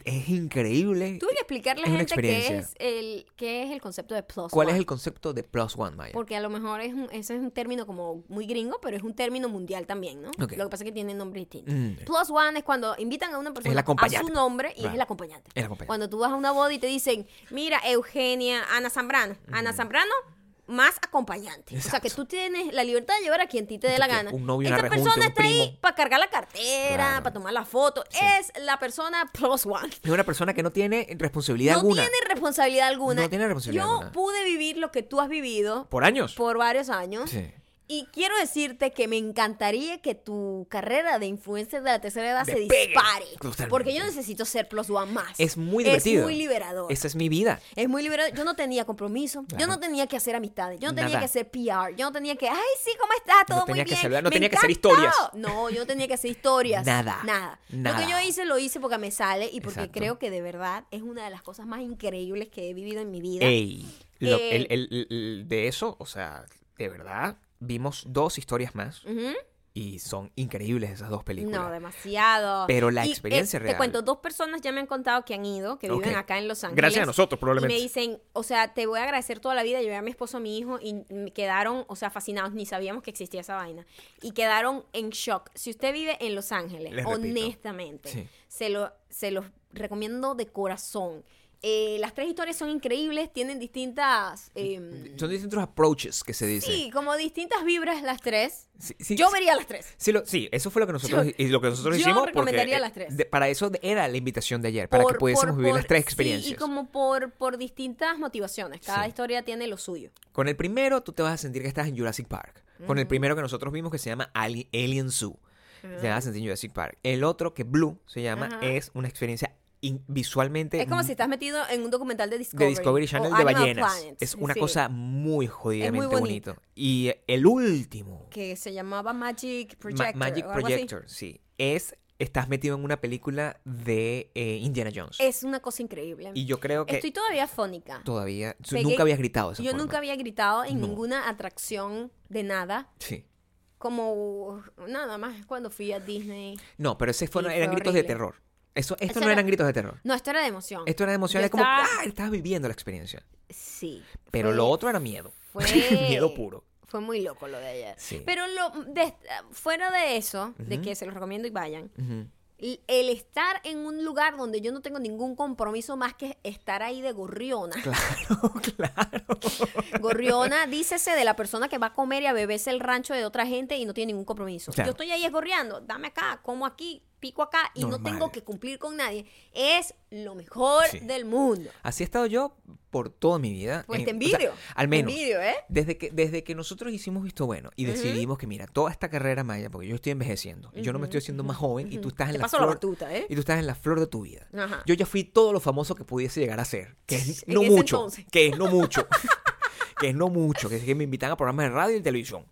es increíble.
Tuve que explicarle a la gente qué es, el, qué es el concepto de plus
¿Cuál es
one.
el concepto de plus one, Maya?
Porque a lo mejor es un, ese es un término como muy gringo, pero es un término mundial también, ¿no? Lo que pasa es que tiene nombre distinto.
Mm,
Plus one es cuando invitan a una persona a su nombre y es
Right.
el acompañante.
El acompañante.
Cuando tú vas a una boda y te dicen, mira, Eugenia, Ana Zambrano. Ana Zambrano más acompañante. O sea, que tú tienes la libertad de llevar a quien ti te dé la gana.
un novio, una rejunte,
persona
un
está ahí para cargar la cartera,
Claro.
para tomar la foto.
Sí.
Es la persona plus one.
Es una persona que no tiene responsabilidad
No
alguna.
tiene responsabilidad alguna.
No tiene responsabilidad
Yo
alguna.
pude vivir lo que tú has vivido
Por años.
por varios años.
Sí.
Y quiero decirte que me encantaría que tu carrera de influencer de la tercera edad se dispare.
Totalmente.
Porque yo necesito ser plus one más.
Es muy divertido.
Es muy liberador.
Esa es mi vida.
Es muy liberador. Yo no tenía compromiso. Yo no tenía que hacer amistades. Yo no tenía
Nada.
que hacer PR. Yo no tenía que, ay, sí, ¿cómo estás? Todo muy
que
bien.
saludar, no
Me
tenía que hacer
encantó".
historias.
No, yo no tenía que hacer historias.
Nada.
Nada. Lo que yo hice, lo hice porque me sale y porque
Exacto.
creo que de verdad es una de las cosas más increíbles que he vivido en mi vida.
Ey. lo-
Eh,
el- el- el- el- de eso, o sea, de verdad, vimos dos historias más
Ujú.
y son increíbles esas dos películas.
No, demasiado.
Pero la
Y,
experiencia
eh,
real.
Te cuento, dos personas ya me han contado que han ido, que viven
Ok.
acá en Los Ángeles.
Gracias a nosotros, probablemente.
Y me dicen, o sea, te voy a agradecer toda la vida. Llevé a mi esposo, a mi hijo y me quedaron, o sea, fascinados. Ni sabíamos que existía esa vaina. Y quedaron en shock. Si usted vive en Los Ángeles,
Les
honestamente,
Sí.
se, lo, se los recomiendo de corazón. Eh, las tres historias son increíbles, tienen distintas... em,
Son distintos approaches que se dice.
sí, como distintas vibras las tres.
Sí, sí,
Yo
sí.
vería las tres.
Sí, lo- sí, eso fue lo que nosotros,
Yo-
y lo que nosotros
yo
hicimos. Porque, eh,
las tres.
de- para eso era la invitación de ayer, para que pudiésemos
por-
vivir
por-
las tres
sí,
experiencias.
y como por, por distintas motivaciones. Cada
Sí.
historia tiene lo suyo.
Con el primero, tú te vas a sentir que estás en Jurassic Park. Con el primero que nosotros vimos que se llama Ali- Alien Zoo. Te vas a sentir en Jurassic Park. El otro, que Blue se llama,
Ajá.
es una experiencia in- visualmente
Es como si estás metido en un documental de Discovery.
de Discovery Channel de ballenas.
Planet.
Es una
Sí,
cosa muy jodidamente
bonito.
bonito. Y el último,
Que se llamaba Magic
Ma-
Projector.
Magic. Projector, sí, es estás metido en una película de eh, Indiana Jones.
Es una cosa increíble.
y yo creo que
Estoy todavía fónica.
todavía
Pegué-
nunca habías gritado esa
Yo
forma.
nunca había gritado en
No.
ninguna atracción de nada.
Sí.
Como nada más cuando fui a Disney.
No, pero ese fue,
Sí,
eran
fue
gritos de terror. Eso, esto
Eso
no
era-
eran gritos de terror.
No, esto era de emoción.
Esto era de emoción,
Yo
es como,
estaba-
ah, estabas viviendo la experiencia.
Sí.
Pero
fue-
lo otro era miedo. (laughs)
fue-
miedo puro.
Fue muy loco lo de ayer.
Sí.
Pero lo, de- fuera de eso, de
Ujú.
que se los recomiendo y vayan,
Ujú.
l- el estar en un lugar donde yo no tengo ningún compromiso más que estar ahí de gorriona. (laughs)
Claro, (laughs) claro.
Gorriona, dícese de la persona que va a comer y a beberse el rancho de otra gente y no tiene ningún compromiso.
Claro.
Yo estoy ahí esgorreando, dame acá, como aquí, pico acá y no
Normal.
tengo que cumplir con nadie. Es lo mejor
Sí.
del mundo.
Así he estado yo por toda mi vida.
Pues
en-
te
o sea,
envidio.
al
Te
menos.
envidio, ¿eh?
Desde que, desde que nosotros hicimos Visto Bueno y decidimos que, mira, toda esta carrera maya, porque yo estoy envejeciendo, y yo no me estoy haciendo más joven, y tú estás en
Te
la
paso la
flor,
batuta, ¿eh?
y tú estás en la flor de tu vida. Yo ya fui todo lo famoso que pudiese llegar a ser, que es (laughs) no mucho,
entonces.
que es no mucho, (laughs) que es no mucho, que es que me invitan a programas de radio y televisión.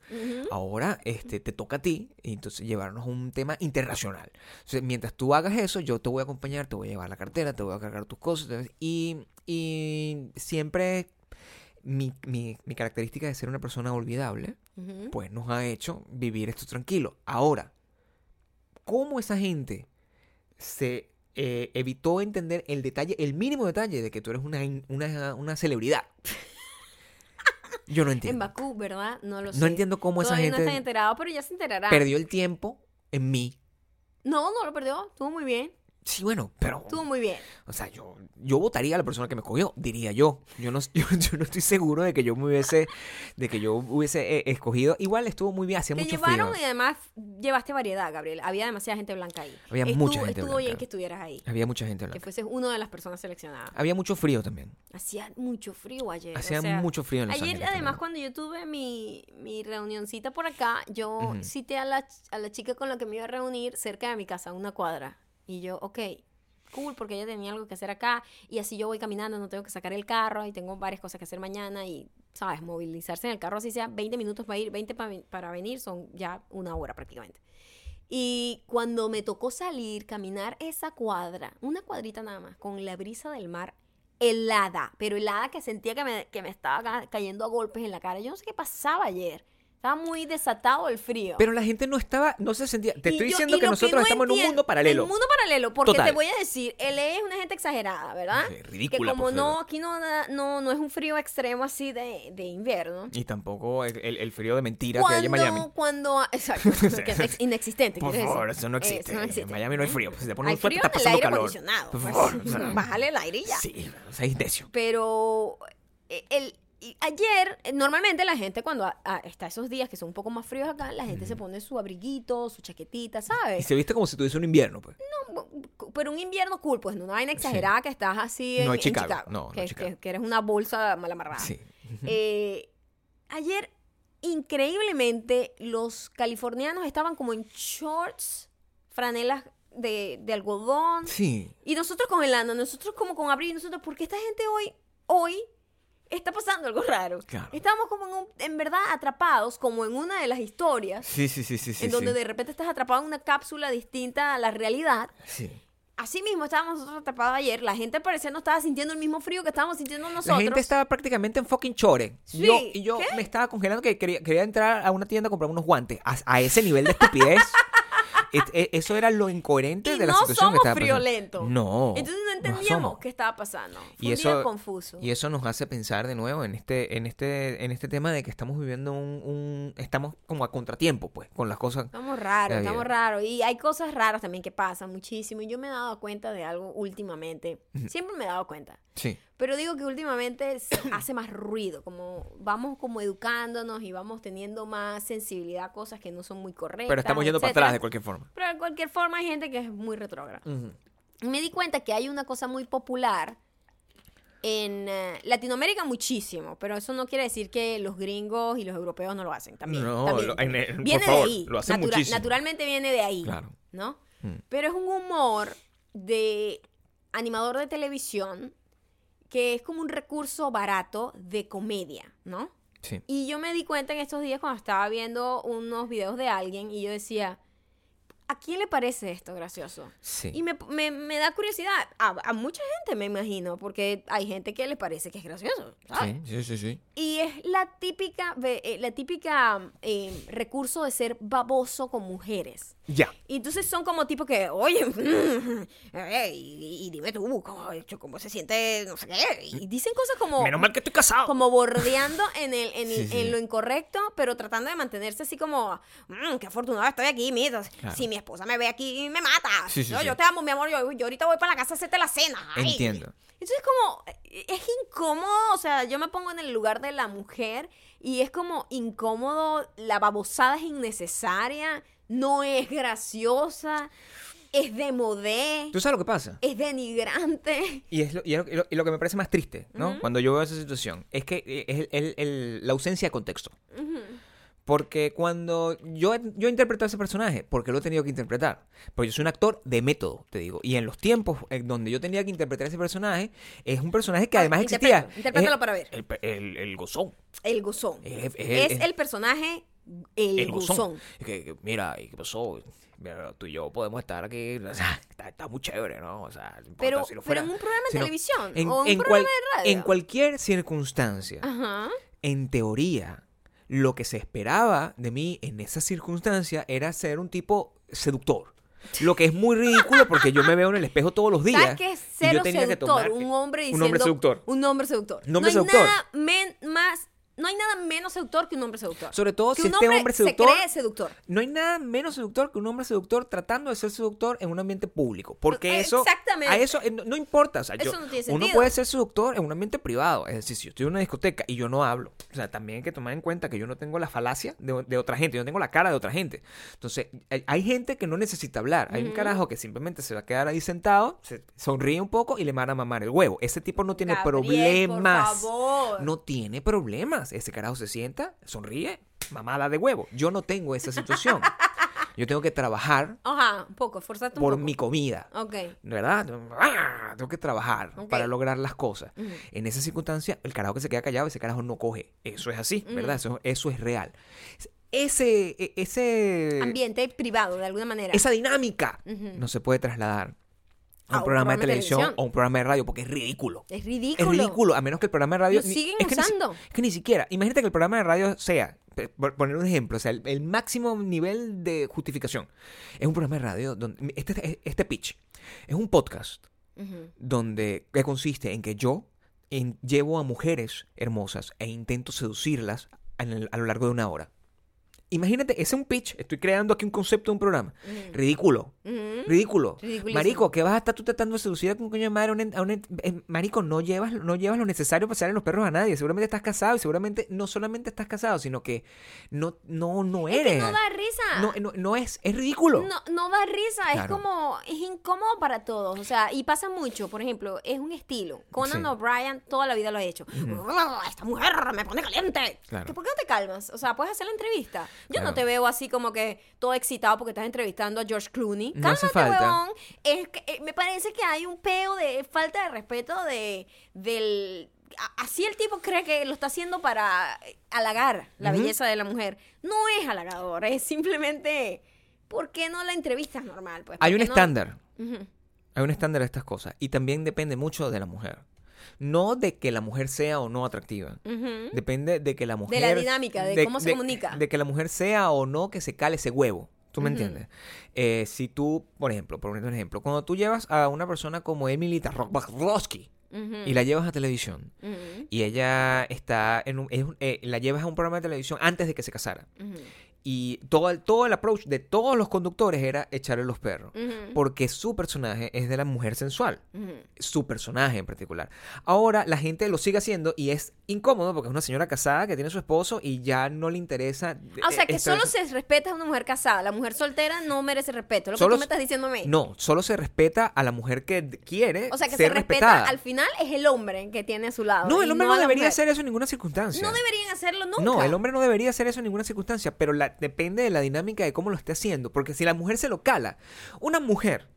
Ahora este, te toca a ti y entonces llevarnos un tema internacional. Entonces, mientras tú hagas eso, yo te voy a acompañar, te voy a llevar la cartera, te voy a cargar tus cosas. Y, y siempre mi, mi- mi característica de ser una persona olvidable, pues nos ha hecho vivir esto tranquilo. Ahora, ¿cómo esa gente se eh, evitó entender el detalle, el mínimo detalle de que tú eres una, una, una celebridad? Yo no
En
entiendo.
Bakú, ¿verdad? No lo sé.
No entiendo cómo esa
Todavía no están
gente
enterados, pero ya se enterarán.
perdió el tiempo en mí.
No, no lo perdió. Estuvo muy bien.
Sí, bueno, pero...
Estuvo muy bien.
O sea, yo, yo votaría a la persona que me escogió, diría yo. Yo no, (laughs) yo, yo no estoy seguro de que yo me hubiese, de que yo hubiese eh, escogido. Igual estuvo muy bien, hacía
Te
mucho
llevaron
frío.
y además llevaste variedad, Gabriel. Había demasiada gente blanca ahí.
Había
Estuvo-
mucha gente
Estuvo
blanca.
bien que estuvieras ahí.
Había mucha gente
Que
blanca.
fueses una de las personas seleccionadas.
Había mucho frío también.
Hacía mucho frío ayer. o
Hacía
sea,
mucho frío en Los
Ayer,
Ángeles
además,
también.
cuando yo tuve mi, mi reunioncita por acá, yo cité a la, a la chica con la que me iba a reunir cerca de mi casa, una cuadra. Y yo, ok, cool, porque ella tenía algo que hacer acá. Y así yo voy caminando, no tengo que sacar el carro y tengo varias cosas que hacer mañana. Y, ¿sabes? Movilizarse en el carro, así sea 20 minutos para ir, 20 pa- para venir, son ya una hora prácticamente. Y cuando me tocó salir, caminar esa cuadra, una cuadrita nada más, con la brisa del mar helada, pero helada que sentía que me, que me estaba ca- cayendo a golpes en la cara. Yo no sé qué pasaba ayer. Estaba muy desatado el frío.
Pero la gente no estaba, no se sentía. Te
Y
estoy
yo-
diciendo que nosotros
no
estamos en un mundo paralelo.
En un mundo paralelo, porque
Total.
te voy a decir, LA es una gente exagerada, ¿verdad?
Sí, ridícula,
Que como
por
no, aquí no, no, no es un frío extremo así de, de invierno.
Y tampoco el, el- el frío de mentira que hay en Miami.
Cuando, (laughs) exacto, que es ex- (laughs) inexistente.
Por favor, eso no existe.
eso no existe.
En Miami no hay frío. Si te pones
Hay
un
frío
está
en el
pasando
aire
calor.
acondicionado.
Por
pues.
favor. o sea, (laughs)
Bájale el aire y ya.
Sí, o sea, es necio.
Pero eh, el, y ayer, eh, normalmente la gente cuando a- a- está esos días que son un poco más fríos acá, la gente se pone su abriguito, su chaquetita,
Y
¿sabes?
se viste como si tuviese un invierno, pues.
Pero un invierno cool, pues no una vaina exagerada que estás así en,
No es Chicago, no, no
que,
es Chicago.
que- que eres una bolsa mal amarrada.
Sí. (laughs)
Eh, ayer, increíblemente, los californianos estaban como en shorts, franelas de, de algodón.
Sí.
Y nosotros congelando, nosotros como con abril, nosotros, porque esta gente hoy, hoy, está pasando algo raro.
Claro.
Estamos como en, un- en verdad atrapados, como en una de las historias,
Sí, sí, sí, sí. sí
en donde
sí.
de repente estás atrapado en una cápsula distinta a la realidad.
Sí.
Así mismo estábamos nosotros atrapados ayer. La gente parecía no estaba sintiendo el mismo frío que estábamos sintiendo
La
nosotros.
gente estaba prácticamente en fucking chore.
Sí,
Yo, y yo
¿qué?
me estaba congelando que quería, quería entrar a una tienda a comprar unos guantes. A, a ese nivel de estupidez. (laughs) Es- e- eso era lo incoherente
y
de la
no
situación que
somos
estaba pasando.
friolentos.
No.
Entonces no entendíamos qué estaba pasando. Fue
Y
un
eso,
día confuso.
y eso nos hace pensar de nuevo en este, en este, en este tema de que estamos viviendo un, un- estamos como a contratiempo, pues, con las cosas.
Estamos raros, estamos raros. Y hay cosas raras también que pasan muchísimo. Y yo me he dado cuenta de algo últimamente. Siempre me he dado cuenta.
Sí.
Pero digo que últimamente (clears throat) hace más ruido. Como vamos como educándonos y vamos teniendo más sensibilidad a cosas que no son muy correctas.
Pero estamos yendo para
etcétera.
atrás de cualquier forma.
Pero de cualquier forma hay gente que es muy retrógrada.
Ujú.
Y me di cuenta que hay una cosa muy popular en eh, Latinoamérica muchísimo, pero eso no quiere decir que los gringos y los europeos no lo hacen también.
No,
también,
lo- en- en- por
viene
favor,
de ahí.
lo hacen muchísimo.
Naturalmente viene de ahí,
Claro.
¿no?
Mm.
Pero es un humor de animador de televisión que es como un recurso barato de comedia, ¿no?
Sí.
Y yo me di cuenta en estos días cuando estaba viendo unos videos de alguien y yo decía, ¿a quién le parece esto gracioso?
Sí.
Y me, me- me da curiosidad. A, a mucha gente, me imagino, porque hay gente que le parece que es gracioso. ¿sabes?
Sí, sí, sí, sí.
Y es la típica, eh, la típica eh, recurso de ser baboso con mujeres.
Ya.
Y entonces son como tipo que, oye, (laughs) eh, y, y dime tú, ¿cómo, cómo se siente? No sé qué. Y dicen cosas como...
Menos mal que estoy casado.
Como bordeando en, el, en, (laughs)
Sí, sí.
en lo incorrecto, pero tratando de mantenerse así como, "Mm, qué afortunado estoy aquí, mira.
Claro.
Si mi esposa me ve aquí, me mata.
Sí,
No. Yo te amo, mi amor, yo, yo ahorita voy para la casa a hacerte la cena. Ay.
Entiendo.
Entonces como, es incómodo, o sea, yo me pongo en el lugar de la mujer y es como incómodo, la babosada es innecesaria, no es graciosa, es de modé,
¿Tú sabes lo que pasa?
es denigrante.
Y, es lo, y, es lo- y que me parece más triste, ¿no? Cuando yo veo esa situación, es que eh, es el- el- el- la ausencia de contexto. Porque cuando yo, yo interpreto a ese personaje, porque lo he tenido que interpretar. Porque yo soy un actor de método, te digo. Y en los tiempos en donde yo tenía que interpretar a ese personaje, es un personaje que
Ah,
además existía.
interprétalo
Es
para ver.
El, el- el gozón.
El gozón.
Es- es-
Es,
es-
el personaje, el,
El
gozón.
gozón. Que, que, mira, ¿y qué pasó? Mira, tú y yo podemos estar aquí. O sea, está, está muy chévere, ¿no? O sea, no
Pero,
si
pero en un programa de televisión
en,
o en un
cual-
programa de radio.
en cualquier circunstancia,
Ajá.
en teoría, lo que se esperaba de mí en esa circunstancia era ser un tipo seductor. Lo que es muy ridículo porque yo me veo en el espejo todos los días.
¿Sabes qué es
y yo
cero
que
seductor?
tomar-
un hombre
Un hombre seductor.
Un hombre seductor.
Un hombre
no hay
seductor.
nada men- más... No hay nada menos seductor que un hombre seductor.
Sobre todo
que
si
un
este
hombre,
hombre seductor.
se cree seductor.
No hay nada menos seductor que un hombre seductor tratando de ser seductor en un ambiente público. Porque eso.
Exactamente.
A eso eh, no, no importa. O sea, yo-
Eso no tiene
uno puede ser seductor en un ambiente privado. Es decir, si yo estoy en una discoteca y yo no hablo. O sea, también hay que tomar en cuenta que yo no tengo la falacia de, de otra gente. Yo no tengo la cara de otra gente. Entonces, hay, hay gente que no necesita hablar. Hay un carajo que simplemente se va a quedar ahí sentado, se sonríe un poco y le van a mamar el huevo. Ese tipo no tiene
Gabriel,
problemas.
Por favor.
No tiene problemas. Ese carajo se sienta, sonríe, mamada de huevo. Yo no tengo esa situación. Yo tengo que trabajar
Ajá, un poco, un
por
poco.
mi comida.
Ok.
¿Verdad? Tengo que trabajar para lograr las cosas.
Ujú.
En esa circunstancia, el carajo que se queda callado, ese carajo no coge. Eso es así, ¿verdad? Eso, eso es real. Ese, e- ese,
Ambiente privado, de alguna manera.
esa dinámica no se puede trasladar a un programa de televisión o un programa de radio, porque es ridículo.
Es
Es
ridículo.
ridículo, a menos que el programa de radio...
Lo siguen
es que ni
usando.
es que ni siquiera, imagínate que el programa de radio sea, por poner un ejemplo, o sea, el, el máximo nivel de justificación. Es un programa de radio donde... Este, este pitch es un podcast donde que consiste en que yo en- llevo a mujeres hermosas e intento seducirlas el- a lo largo de una hora. Imagínate, ese es un pitch. Estoy creando aquí un concepto de un programa. Ridículo. Ridículo. Marico, ¿qué vas a estar tú tratando de seducir a un coño de madre? a un en- a un en- eh, marico, no llevas, no llevas lo necesario para hacerle los perros a nadie. Seguramente estás casado y seguramente no solamente estás casado, sino que no, no, no
Es
eres.
que no da risa.
no, no, no es, es ridículo.
No, no da risa, es como, es incómodo para todos, o sea, y pasa mucho, por ejemplo, es un estilo. Conan
Sí.
O'Brien toda la vida lo ha hecho. "Ah, Esta mujer me pone caliente.
Claro.
¿Que ¿Por qué no te calmas? O sea, puedes hacer la entrevista. Yo
Claro.
no te veo así como que todo excitado porque estás entrevistando a George Clooney.
No hace falta.
huevón. Es que, eh, me parece que hay un peo de falta de respeto de, del... a- Así el tipo cree que lo está haciendo para eh, halagar la belleza de la mujer. No es halagador, es simplemente... ¿Por qué no la entrevistas normal? Pues?
Hay
¿Por
un
no-
estándar. Hay un estándar de estas cosas. Y también depende mucho de la mujer. No de que la mujer sea o no atractiva. Depende de que la mujer...
la dinámica, de cómo se comunica.
De que la mujer sea o no que se cale ese huevo. ¿Tú me entiendes? Eh, si tú, por ejemplo, por un ejemplo, cuando tú llevas a una persona como Emily Tarkovsky y la llevas a televisión y ella está en un, es eh, la llevas a un programa de televisión antes de que se casara. Y todo el, todo el approach de todos los conductores era echarle los perros porque su personaje es de la mujer sensual su personaje en particular. Ahora la gente lo sigue haciendo y es incómodo porque es una señora casada que tiene su esposo y ya no le interesa.
Ah, O sea,
eh,
que solo se respeta a una mujer casada. La mujer soltera no merece respeto. Lo que
Solo
tú me estás diciendo a mí.
No, solo se respeta a la mujer que quiere
O sea, que
ser
se respeta,
respetada.
al final es el hombre que tiene a su lado.
No, el hombre no
la
debería hacer eso en ninguna circunstancia.
No deberían hacerlo nunca.
No, el hombre no debería hacer eso en ninguna circunstancia, pero la, depende de la dinámica de cómo lo esté haciendo. Porque si la mujer se lo cala, una mujer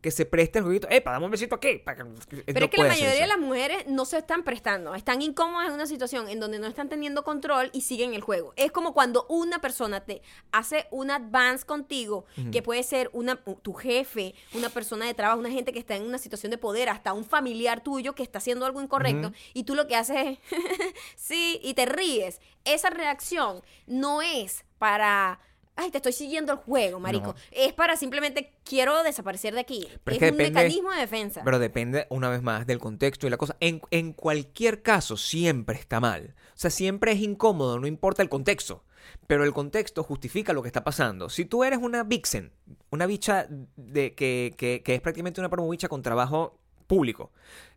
que se preste el jueguito, ¡epa, dame un besito aquí! para que-
Pero
no
es que la mayoría de las mujeres no se están prestando, están incómodas en una situación en donde no están teniendo control y siguen el juego. Es como cuando una persona te hace un advance contigo, que puede ser una, tu jefe, una persona de trabajo, una gente que está en una situación de poder, hasta un familiar tuyo que está haciendo algo incorrecto, y tú lo que haces es, (laughs) sí, y te ríes. Esa reacción no es para... Ay, te estoy siguiendo el juego, marico.
No.
Es para simplemente quiero desaparecer de aquí.
Pero es
es
que
un
depende-
mecanismo de defensa.
Pero depende, una vez más, del contexto y la cosa. En, en cualquier caso, siempre está mal. O sea, siempre es incómodo, no importa el contexto. Pero el contexto justifica lo que está pasando. Si tú eres una vixen, una bicha de, que, que, que es prácticamente una promobicha con trabajo público,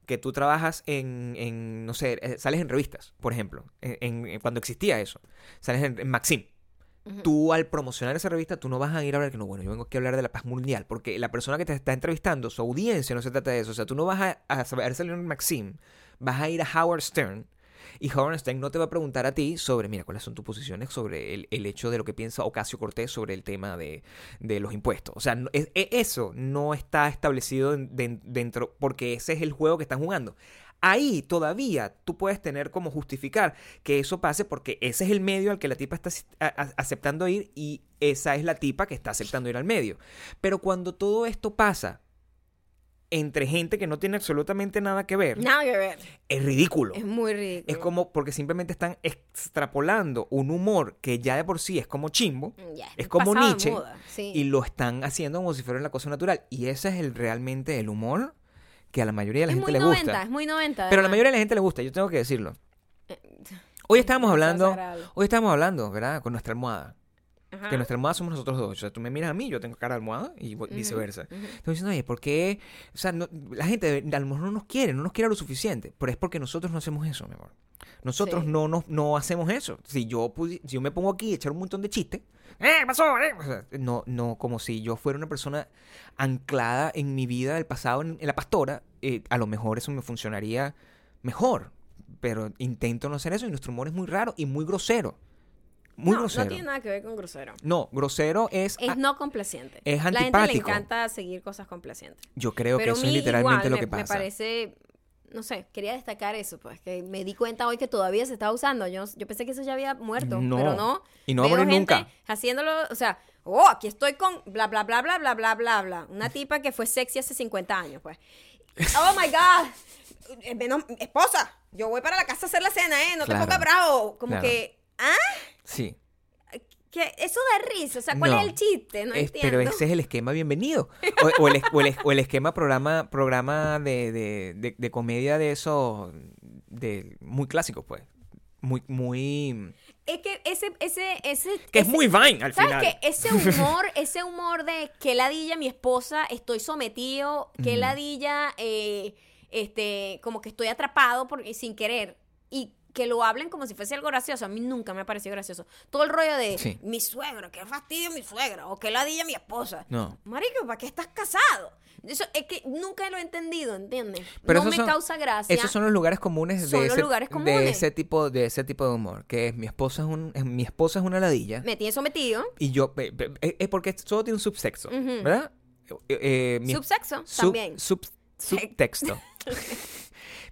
que tú trabajas en, en, no sé, eh, sales en revistas, por ejemplo, en, en- cuando existía eso, sales en, en Maxim. Tú al promocionar esa revista, tú no vas a ir a hablar que no, bueno, yo vengo aquí a hablar de la paz mundial, porque la persona que te está entrevistando, su audiencia, no se trata de eso. O sea, tú no vas a, a saber salir en Maxim, vas a ir a Howard Stern y Howard Stern no te va a preguntar a ti sobre, mira, cuáles son tus posiciones sobre el, el hecho de lo que piensa Ocasio Cortés sobre el tema de, de los impuestos. O sea, no- es- e- eso no está establecido en- den- dentro, porque ese es el juego que están jugando. Ahí todavía tú puedes tener como justificar que eso pase porque ese es el medio al que la tipa está aceptando ir y esa es la tipa que está aceptando ir al medio. Pero cuando todo esto pasa entre gente que no tiene absolutamente nada que ver,
Nada que ver.
es ridículo.
Es muy ridículo.
Es como porque simplemente están extrapolando un humor que ya de por sí es como chimbo es como Nietzsche
sí.
y lo están haciendo como si fuera la cosa natural. Y ese es el realmente el humor que a la mayoría de la
es
gente le
90,
gusta.
es muy 90.
Pero a la mayoría de la gente le gusta, yo tengo que decirlo. Hoy estábamos (laughs) hablando, hoy estábamos hablando, ¿verdad? Con nuestra almohada.
Ajá.
Que nuestra almohada somos nosotros dos. O sea, tú me miras a mí, yo tengo cara de almohada y viceversa. Estoy diciendo, oye, ¿por qué? O sea, no- la gente a lo mejor no nos quiere, no nos quiere lo suficiente. Pero es porque nosotros no hacemos eso, mi amor. Nosotros
Sí.
no, no, no hacemos eso. Si yo, si yo me pongo aquí a echar un montón de chistes, ¡eh, pasó! eh! O sea, no, no, como si yo fuera una persona anclada en mi vida del pasado, en, en la pastora, eh, a lo mejor eso me funcionaría mejor. Pero intento no hacer eso y nuestro humor es muy raro y muy grosero. Muy
no,
grosero.
no tiene nada que ver con grosero.
No, grosero es...
Es no complaciente.
es
La gente le
antipático.
encanta seguir cosas complacientes.
yo creo
Pero
que eso es literalmente
igual
lo
me-
que pasa.
Me parece no sé, quería destacar eso, pues, que me di cuenta hoy que todavía se estaba usando. Yo, yo pensé que eso ya había muerto,
No.
pero no.
Y no va a morir nunca.
Haciéndolo, o sea, oh, aquí estoy con bla, bla, bla, bla, bla, bla, bla, bla. Una tipa que fue sexy hace 50 años, pues. Oh my God. Eh, menos- esposa, yo voy para la casa a hacer la cena, ¿eh? No
Claro.
te pongas bravo. Como
Claro.
que, ¿ah?
Sí.
Que eso da risa. O sea, ¿cuál
No.
es el chiste? No
Es-
entiendo.
pero ese es el esquema bienvenido. (laughs) O, o el, o el o el esquema programa, programa de, de, de- de comedia de esos, de, muy clásicos, pues. Muy, muy...
Es que ese, ese, ese.
Que es muy Vine al
¿Sabes
final.
qué? Ese humor, (laughs) ese humor de que ladilla mi esposa, estoy sometido, que
Ujú.
ladilla, eh, este, como que estoy atrapado porque, sin querer. Y que lo hablen como si fuese algo gracioso. A mí nunca me ha parecido gracioso. Todo el rollo de
Sí.
mi suegra, qué fastidio mi suegra, o que ladilla mi esposa.
No.
Marico, ¿para qué estás casado? Eso es que nunca lo he entendido, ¿entiendes?
Pero
no me
son-
causa gracia.
Esos son los lugares comunes,
Son
de,
los
ese,
lugares
de
comunes.
ese tipo de ese tipo de humor, que es mi esposa es un es- mi esposa es una ladilla
Me tiene sometido.
y yo eh, eh, es porque todo tiene un subsexo. ¿verdad? Eh, eh, mi-
Subsexo,
sub-
también.
sub- subtexto. (laughs) (laughs)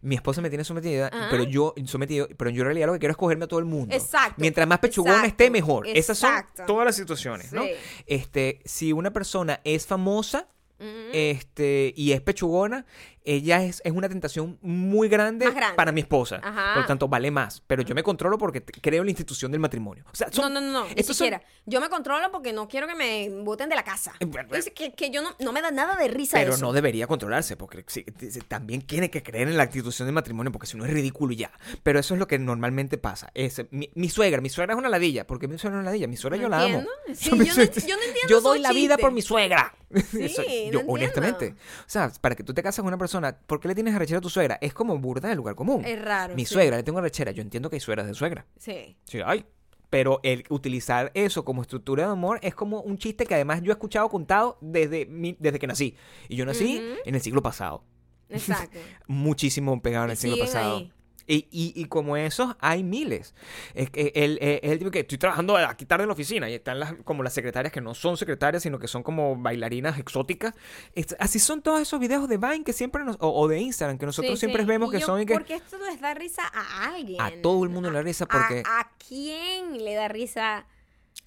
Mi esposa me tiene sometida,
Ajá.
pero yo sometido, pero yo en realidad lo que quiero es cogerme a todo el mundo.
Exacto,
Mientras más pechugona
exacto,
esté, mejor. Esas son todas las situaciones, ¿no? Este, si una persona es famosa,
Ujú.
este, y es pechugona, ella es, es una tentación muy grande,
grande.
para mi esposa.
Ajá.
Por lo tanto, vale más. Pero yo me controlo porque creo en la institución del matrimonio. O sea, son-
no, no, no, no, ni
estos son-
siquiera. Yo me controlo porque no quiero que me boten de la casa.
Eh, bueno,
Es que, que yo no, no me da nada de risa
Pero
eso.
no debería controlarse, porque sí, también tiene que creer en la institución del matrimonio, porque si no es ridículo ya. Pero eso es lo que normalmente pasa. Es, mi, mi suegra, mi suegra es una ladilla. ¿Por qué mi suegra es una ladilla? Mi suegra
No
yo la amo.
entiendo. Sí,
O sea, mi
yo no- yo no entiendo
Yo doy la vida por mi suegra.
Sí, (laughs)
Eso-
no
yo,
entiendo.
honestamente. O sea, para que tú te cases con una persona, ¿por qué le tienes arrechera a tu suegra? Es como burda del lugar común.
Es raro.
Mi
sí.
suegra, le tengo arrechera. Yo entiendo que hay suegras de suegra.
Sí.
Sí, hay. Pero el utilizar eso como estructura de amor es como un chiste que además yo he escuchado contado desde, mi- desde que nací. Y yo nací en el siglo pasado.
Exacto. (laughs)
Muchísimo pegado en el siglo pasado.
ahí.
Y, y, y como esos hay miles. Es que el, el, el tipo que estoy trabajando aquí tarde en la oficina y están las, como las secretarias que no son secretarias, sino que son como bailarinas exóticas. Es- así son todos esos videos de Vine que siempre nos, o, o de Instagram que nosotros
Sí,
siempre
sí.
vemos
Y
que
yo,
son y que
Porque esto les da risa a alguien.
a todo el mundo le da risa
¿A-
porque
¿A, quién le da risa?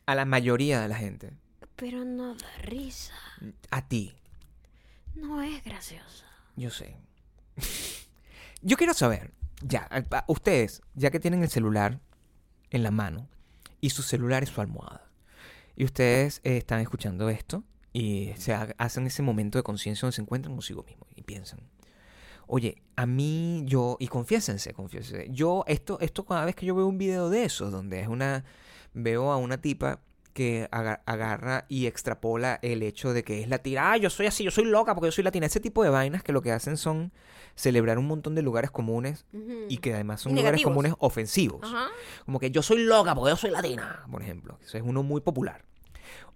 a la mayoría de la gente,
Pero no da risa.
a ti,
No es gracioso.
Yo sé. (laughs) Yo quiero saber, ya, ustedes, ya que tienen el celular en la mano y su celular es su almohada, y ustedes eh, están escuchando esto y se ha- hacen ese momento de conciencia donde se encuentran consigo mismos y piensan, oye, a mí yo, y confiésense, confiésense, yo, esto, esto cada vez que yo veo un video de eso, donde es una, veo a una tipa que aga- agarra y extrapola el hecho de que es latina. Ah, yo soy así, yo soy loca porque yo soy latina. Ese tipo de vainas que lo que hacen son celebrar un montón de lugares comunes y que además son lugares comunes ofensivos. Como que yo soy loca porque yo soy latina, por ejemplo. Eso es uno muy popular.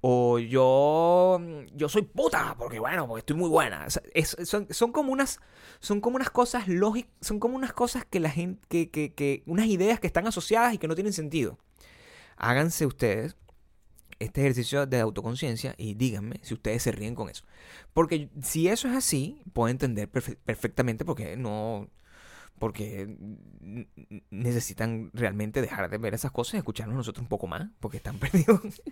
O yo, yo soy puta porque bueno, porque estoy muy buena. O sea, es- son, son como unas, son como unas cosas lógicas, son como unas cosas que la gente, que, que, que, unas ideas que están asociadas y que no tienen sentido. Háganse ustedes este ejercicio de autoconciencia y díganme si ustedes se ríen con eso. Porque si eso es así, puedo entender perfe- perfectamente porque no, porque necesitan realmente dejar de ver esas cosas y escucharnos nosotros un poco más, porque están (laughs) perdidos,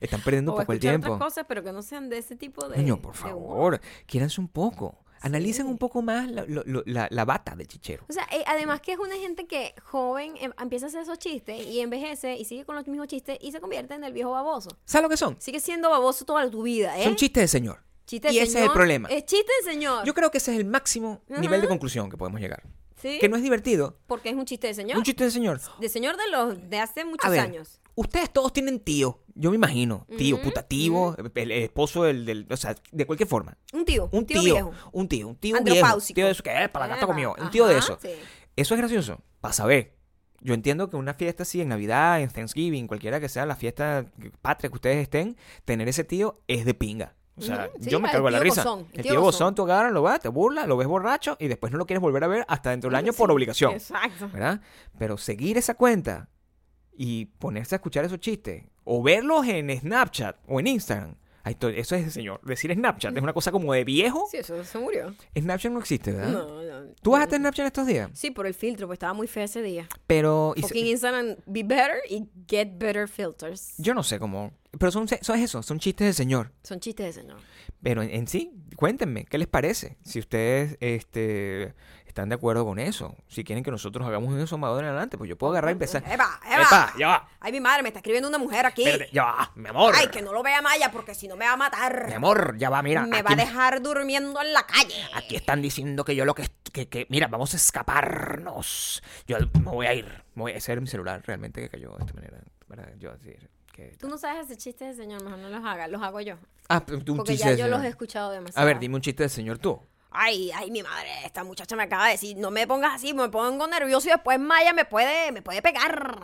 están perdiendo un poco el tiempo.
otras cosas, pero que no sean de ese tipo de.
Coño, por favor, quiéranse un poco. Analicen
Sí.
un poco más la, lo- la- la bata de chichero.
O sea, eh, además que es una gente que joven em- empieza a hacer esos chistes y envejece y sigue con los mismos chistes y se convierte en el viejo baboso.
¿Sabes lo que son?
Sigue siendo baboso toda tu vida, ¿eh?
Son chistes de señor.
Chiste de
y ese es el problema.
Es chiste de señor.
Yo creo que ese es el máximo nivel de conclusión que podemos llegar.
¿Sí?
Que no es divertido.
Porque es un chiste de señor.
Un chiste de señor.
De señor de los de hace muchos
ver,
años.
Ustedes todos tienen tío. Yo me imagino. Tío,
Ujú,
putativo, el, el esposo del, del- O sea, de cualquier forma.
Un tío.
Un tío.
viejo.
Un tío. Un tío viejo.
Andropáusico.
Tío de eso que es para la gata
Epa,
conmigo. Un tío de
ajá,
eso.
sí.
Eso es gracioso. Para saber. Yo entiendo que una fiesta así, en Navidad, en Thanksgiving, cualquiera que sea la fiesta patria que ustedes estén, tener ese tío es de pinga. O sea,
Ujú, sí,
yo me
el
en la
tío
risa.
gozón, el
el
tío
tío
gozón.
tú agarras, lo vas, te burlas, lo ves borracho y después no lo quieres volver a ver hasta dentro del año por obligación.
Exacto.
¿verdad? Pero seguir esa cuenta y ponerse a escuchar esos chistes o verlos en Snapchat o en Instagram. Eso es, señor. Decir Snapchat es una cosa como de viejo.
Sí, eso se murió.
Snapchat no existe, ¿verdad?
No, no.
¿Tú vas a tener Snapchat estos días?
Sí, por el filtro, pues estaba muy fea ese día.
Pero... y
Fucking Instagram, be better y get better filters.
yo no sé cómo... Pero son, son eso, son chistes de señor.
Son chistes de señor.
Pero en, en sí, cuéntenme, ¿qué les parece? Si ustedes este, están de acuerdo con eso. Si quieren que nosotros hagamos eso más en adelante, pues yo puedo agarrar y empezar.
¡Eva! ¡Eva!
¡Epa! ¡Ya va!
Ay, mi madre, me está escribiendo una mujer aquí.
Espérate, ya va, mi amor.
Ay, que no lo vea Maya porque si no me va a matar.
Mi amor, ya va, mira.
me va a dejar durmiendo en la calle.
aquí están diciendo que yo lo que, que, que- Mira, vamos a escaparnos. Yo me voy a ir. Me voy a ese era mi celular realmente que cayó de esta manera. Para yo que...
Tú no sabes hacer chistes de señor, mejor no los hagas, los hago yo.
Ah, un
Porque
chiste
ya
de
yo
señor.
los he escuchado demasiado.
A ver, dime un chiste de señor tú.
Ay, ay, mi madre, esta muchacha me acaba de decir, no me pongas así, me pongo nervioso y después Maya me puede, me puede pegar.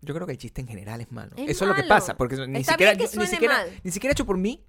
Yo creo que el chiste en general es malo.
Es
Eso es lo que pasa, porque ni
Está
siquiera,
bien que
yo- ni
suene
siquiera,
mal.
ni siquiera hecho por mí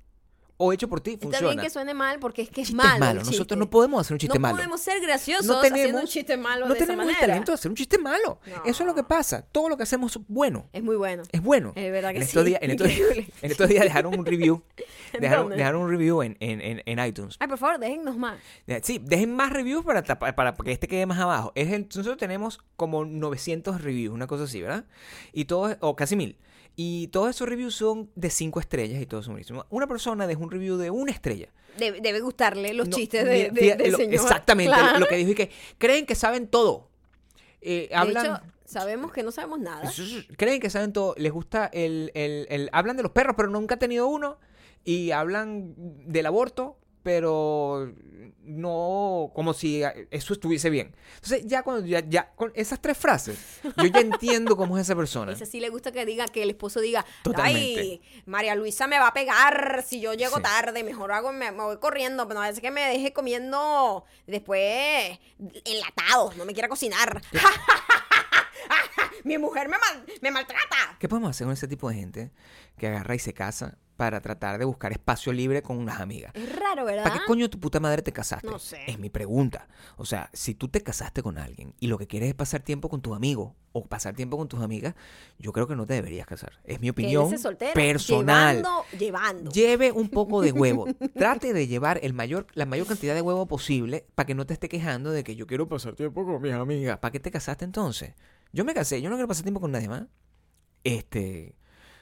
o hecho por ti
Está
funciona.
bien que suene mal porque es que es malo.
es malo.
el
Nosotros no podemos hacer un chiste
no
malo.
podemos ser graciosos
no
haciendo
tenemos,
un chiste malo
no
de esa
tenemos el talento de hacer un chiste malo.
No.
Eso es lo que pasa. Todo lo que hacemos es bueno.
Es muy bueno.
Es bueno.
Es verdad que
en estos
sí.
días, en estos,
Increíble.
en estos días dejaron un review. (laughs)
¿En
dejaron, un review en, en, en, iTunes.
Ay, por favor, déjennos más.
Sí, dejen más reviews para, tapa- para que este quede más abajo. Es nosotros tenemos como 900 reviews, una cosa así, ¿verdad? Y todos, o casi mil. Y todos esos reviews son de 5 estrellas y todos son buenísimos. Una persona dejó un review de una estrella.
Debe, debe gustarle los
No,
chistes de,
lo-
señor.
Exactamente,
Claro.
lo que dijo y que creen que saben todo. Eh,
De
hablan,
hecho, sabemos que no sabemos nada.
creen que saben todo. Les gusta el, el, el- Hablan de los perros, pero nunca han tenido uno. Y hablan del aborto, pero no como si eso estuviese bien. Entonces, ya cuando ya, ya con esas tres frases, yo ya entiendo cómo es esa persona. (laughs)
Ese sí le gusta que diga, que el esposo diga,
Totalmente.
ay, María Luisa me va a pegar si yo llego
Sí.
tarde, mejor hago, me, me voy corriendo, pero no es que me deje comiendo después enlatados, no me quiera cocinar. (laughs) Mi mujer me, mal- me maltrata.
¿Qué podemos hacer con ese tipo de gente que agarra y se casa para tratar de buscar espacio libre con unas amigas?
Es raro, ¿verdad?
¿Para qué coño tu puta madre te casaste?
No sé.
Es mi pregunta. O sea, si tú te casaste con alguien y lo que quieres es pasar tiempo con tus amigos o pasar tiempo con tus amigas, yo creo que no te deberías casar. Es mi opinión
soltero,
personal.
Llevando, llevando.
Lleve un poco de huevo. (laughs) Trate de llevar el mayor, la mayor cantidad de huevo posible para que no te esté quejando de que yo quiero pasar tiempo con mis amigas. ¿Para qué te casaste entonces? Yo me casé, yo no quiero pasar tiempo con nadie más. Este,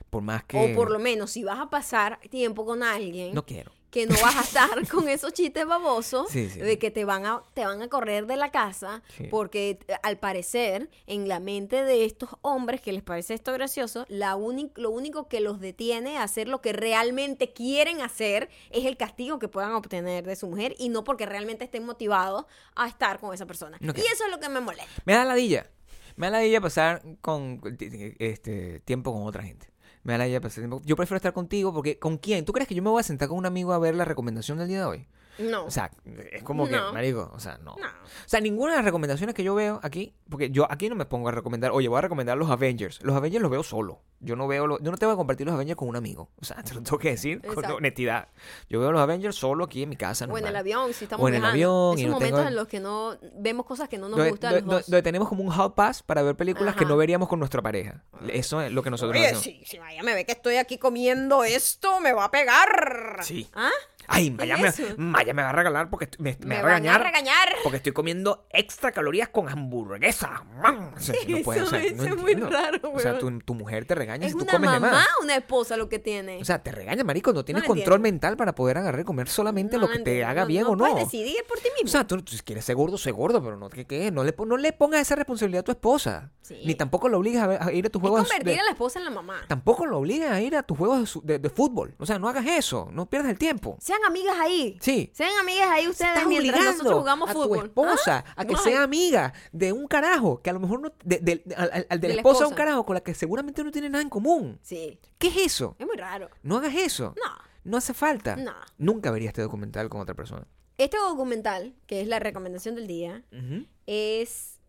por más que...
O por lo menos, si vas a pasar tiempo con alguien,
No quiero.
que no vas a estar (laughs) con esos chistes babosos
Sí, sí.
de que te van a te van a correr de la casa
Sí.
porque eh, al parecer en la mente de estos hombres que les parece esto gracioso la lo único que los detiene a hacer lo que realmente quieren hacer es el castigo que puedan obtener de su mujer y no porque realmente estén motivados a estar con esa persona y eso es lo que me molesta
Me da ladilla. Me da ladilla pasar con este tiempo con otra gente. Me da pasar tiempo. Yo prefiero estar contigo porque ¿con quién? ¿Tú crees que yo me voy a sentar con un amigo a ver la recomendación del día de hoy?
No
O sea, es como que,
No.
marico, o sea, no.
No.
O sea, ninguna de las recomendaciones que yo veo aquí, porque yo aquí no me pongo a recomendar, oye, voy a recomendar los Avengers. Los Avengers los veo solo. Yo no veo, los- yo no te voy a compartir los Avengers con un amigo. O sea, (laughs) te lo tengo que decir con honestidad. Yo veo los Avengers solo aquí en mi casa.
o en el avión si estamos
O en el
viajando.
avión y
esos
no tengo-
momentos en los que no vemos cosas que no nos gustan
donde-
los dos
donde tenemos como un hot pass para ver películas que no veríamos con nuestra pareja. Eso es lo que nosotros
Oye,
hacemos.
si, si Maya me ve que estoy aquí comiendo esto, me va a pegar.
Sí.
¿Ah?
Ay, Maya me,
eso?
Maya me va a regalar porque estoy- me, me
Me
va a
van a
regañar.
regañar.
Porque estoy comiendo extra calorías con hamburguesa. O sea, no (laughs) puede, o sea,
Eso-
no
es muy
entiendo.
raro,
O sea, tu, tu mujer te regaña
Es
si tú comes de
mamá
más.
o una esposa lo que tiene.
O sea, te regaña, marico, no tienes
No
control
entiendo.
mental para poder agarrar y comer solamente
No
lo que te haga bien o no.
puedes decidir por ti mismo.
O sea, tú, tú si quieres ser gordo, sé gordo, pero no, ¿qué, qué? No, le, no le pongas esa responsabilidad a tu esposa.
Sí.
Ni tampoco lo obligues a, ver- a ir a tus juegos
convertir
de-
a la esposa en la mamá.
Tampoco lo obligues a ir a tus juegos de, de- de fútbol. O sea, no hagas eso. No pierdas el tiempo.
Sean amigas ahí.
Sí.
Sean amigas ahí ustedes mientras nosotros jugamos
a
fútbol.
tu esposa
¿Ah?
a que
No.
sea amiga de un carajo que a lo mejor no de, de- al, al- al de
De
la
la
esposa de un
esposa.
carajo con la que seguramente no tiene nada en común.
Sí.
¿Qué es eso?
Es muy raro.
No hagas eso.
No.
No hace falta.
No.
Nunca vería este documental con otra persona.
Este documental, que es la recomendación del día,
Ujú.
es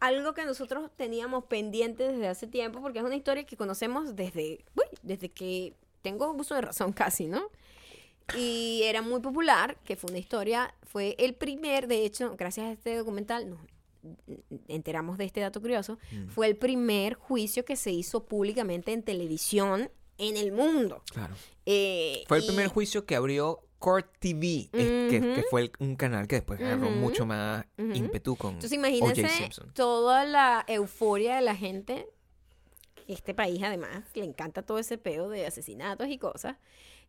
algo que nosotros teníamos pendiente desde hace tiempo, porque es una historia que conocemos desde, uy, desde que tengo uso de razón (laughs) casi, ¿no? Y era muy popular, que fue una historia, fue el primer, de hecho, gracias a este documental, nos enteramos de este dato curioso,
Mm.
fue el primer juicio que se hizo públicamente en televisión en el mundo.
Claro.
Eh,
Fue el
y-
primer juicio que abrió Court TV, que, fue el- un canal que después agarró mucho más
Ujú.
ímpetu con
Entonces imagínense
Simpson.
toda la euforia de la gente. Este país además le encanta todo ese peo de asesinatos y cosas.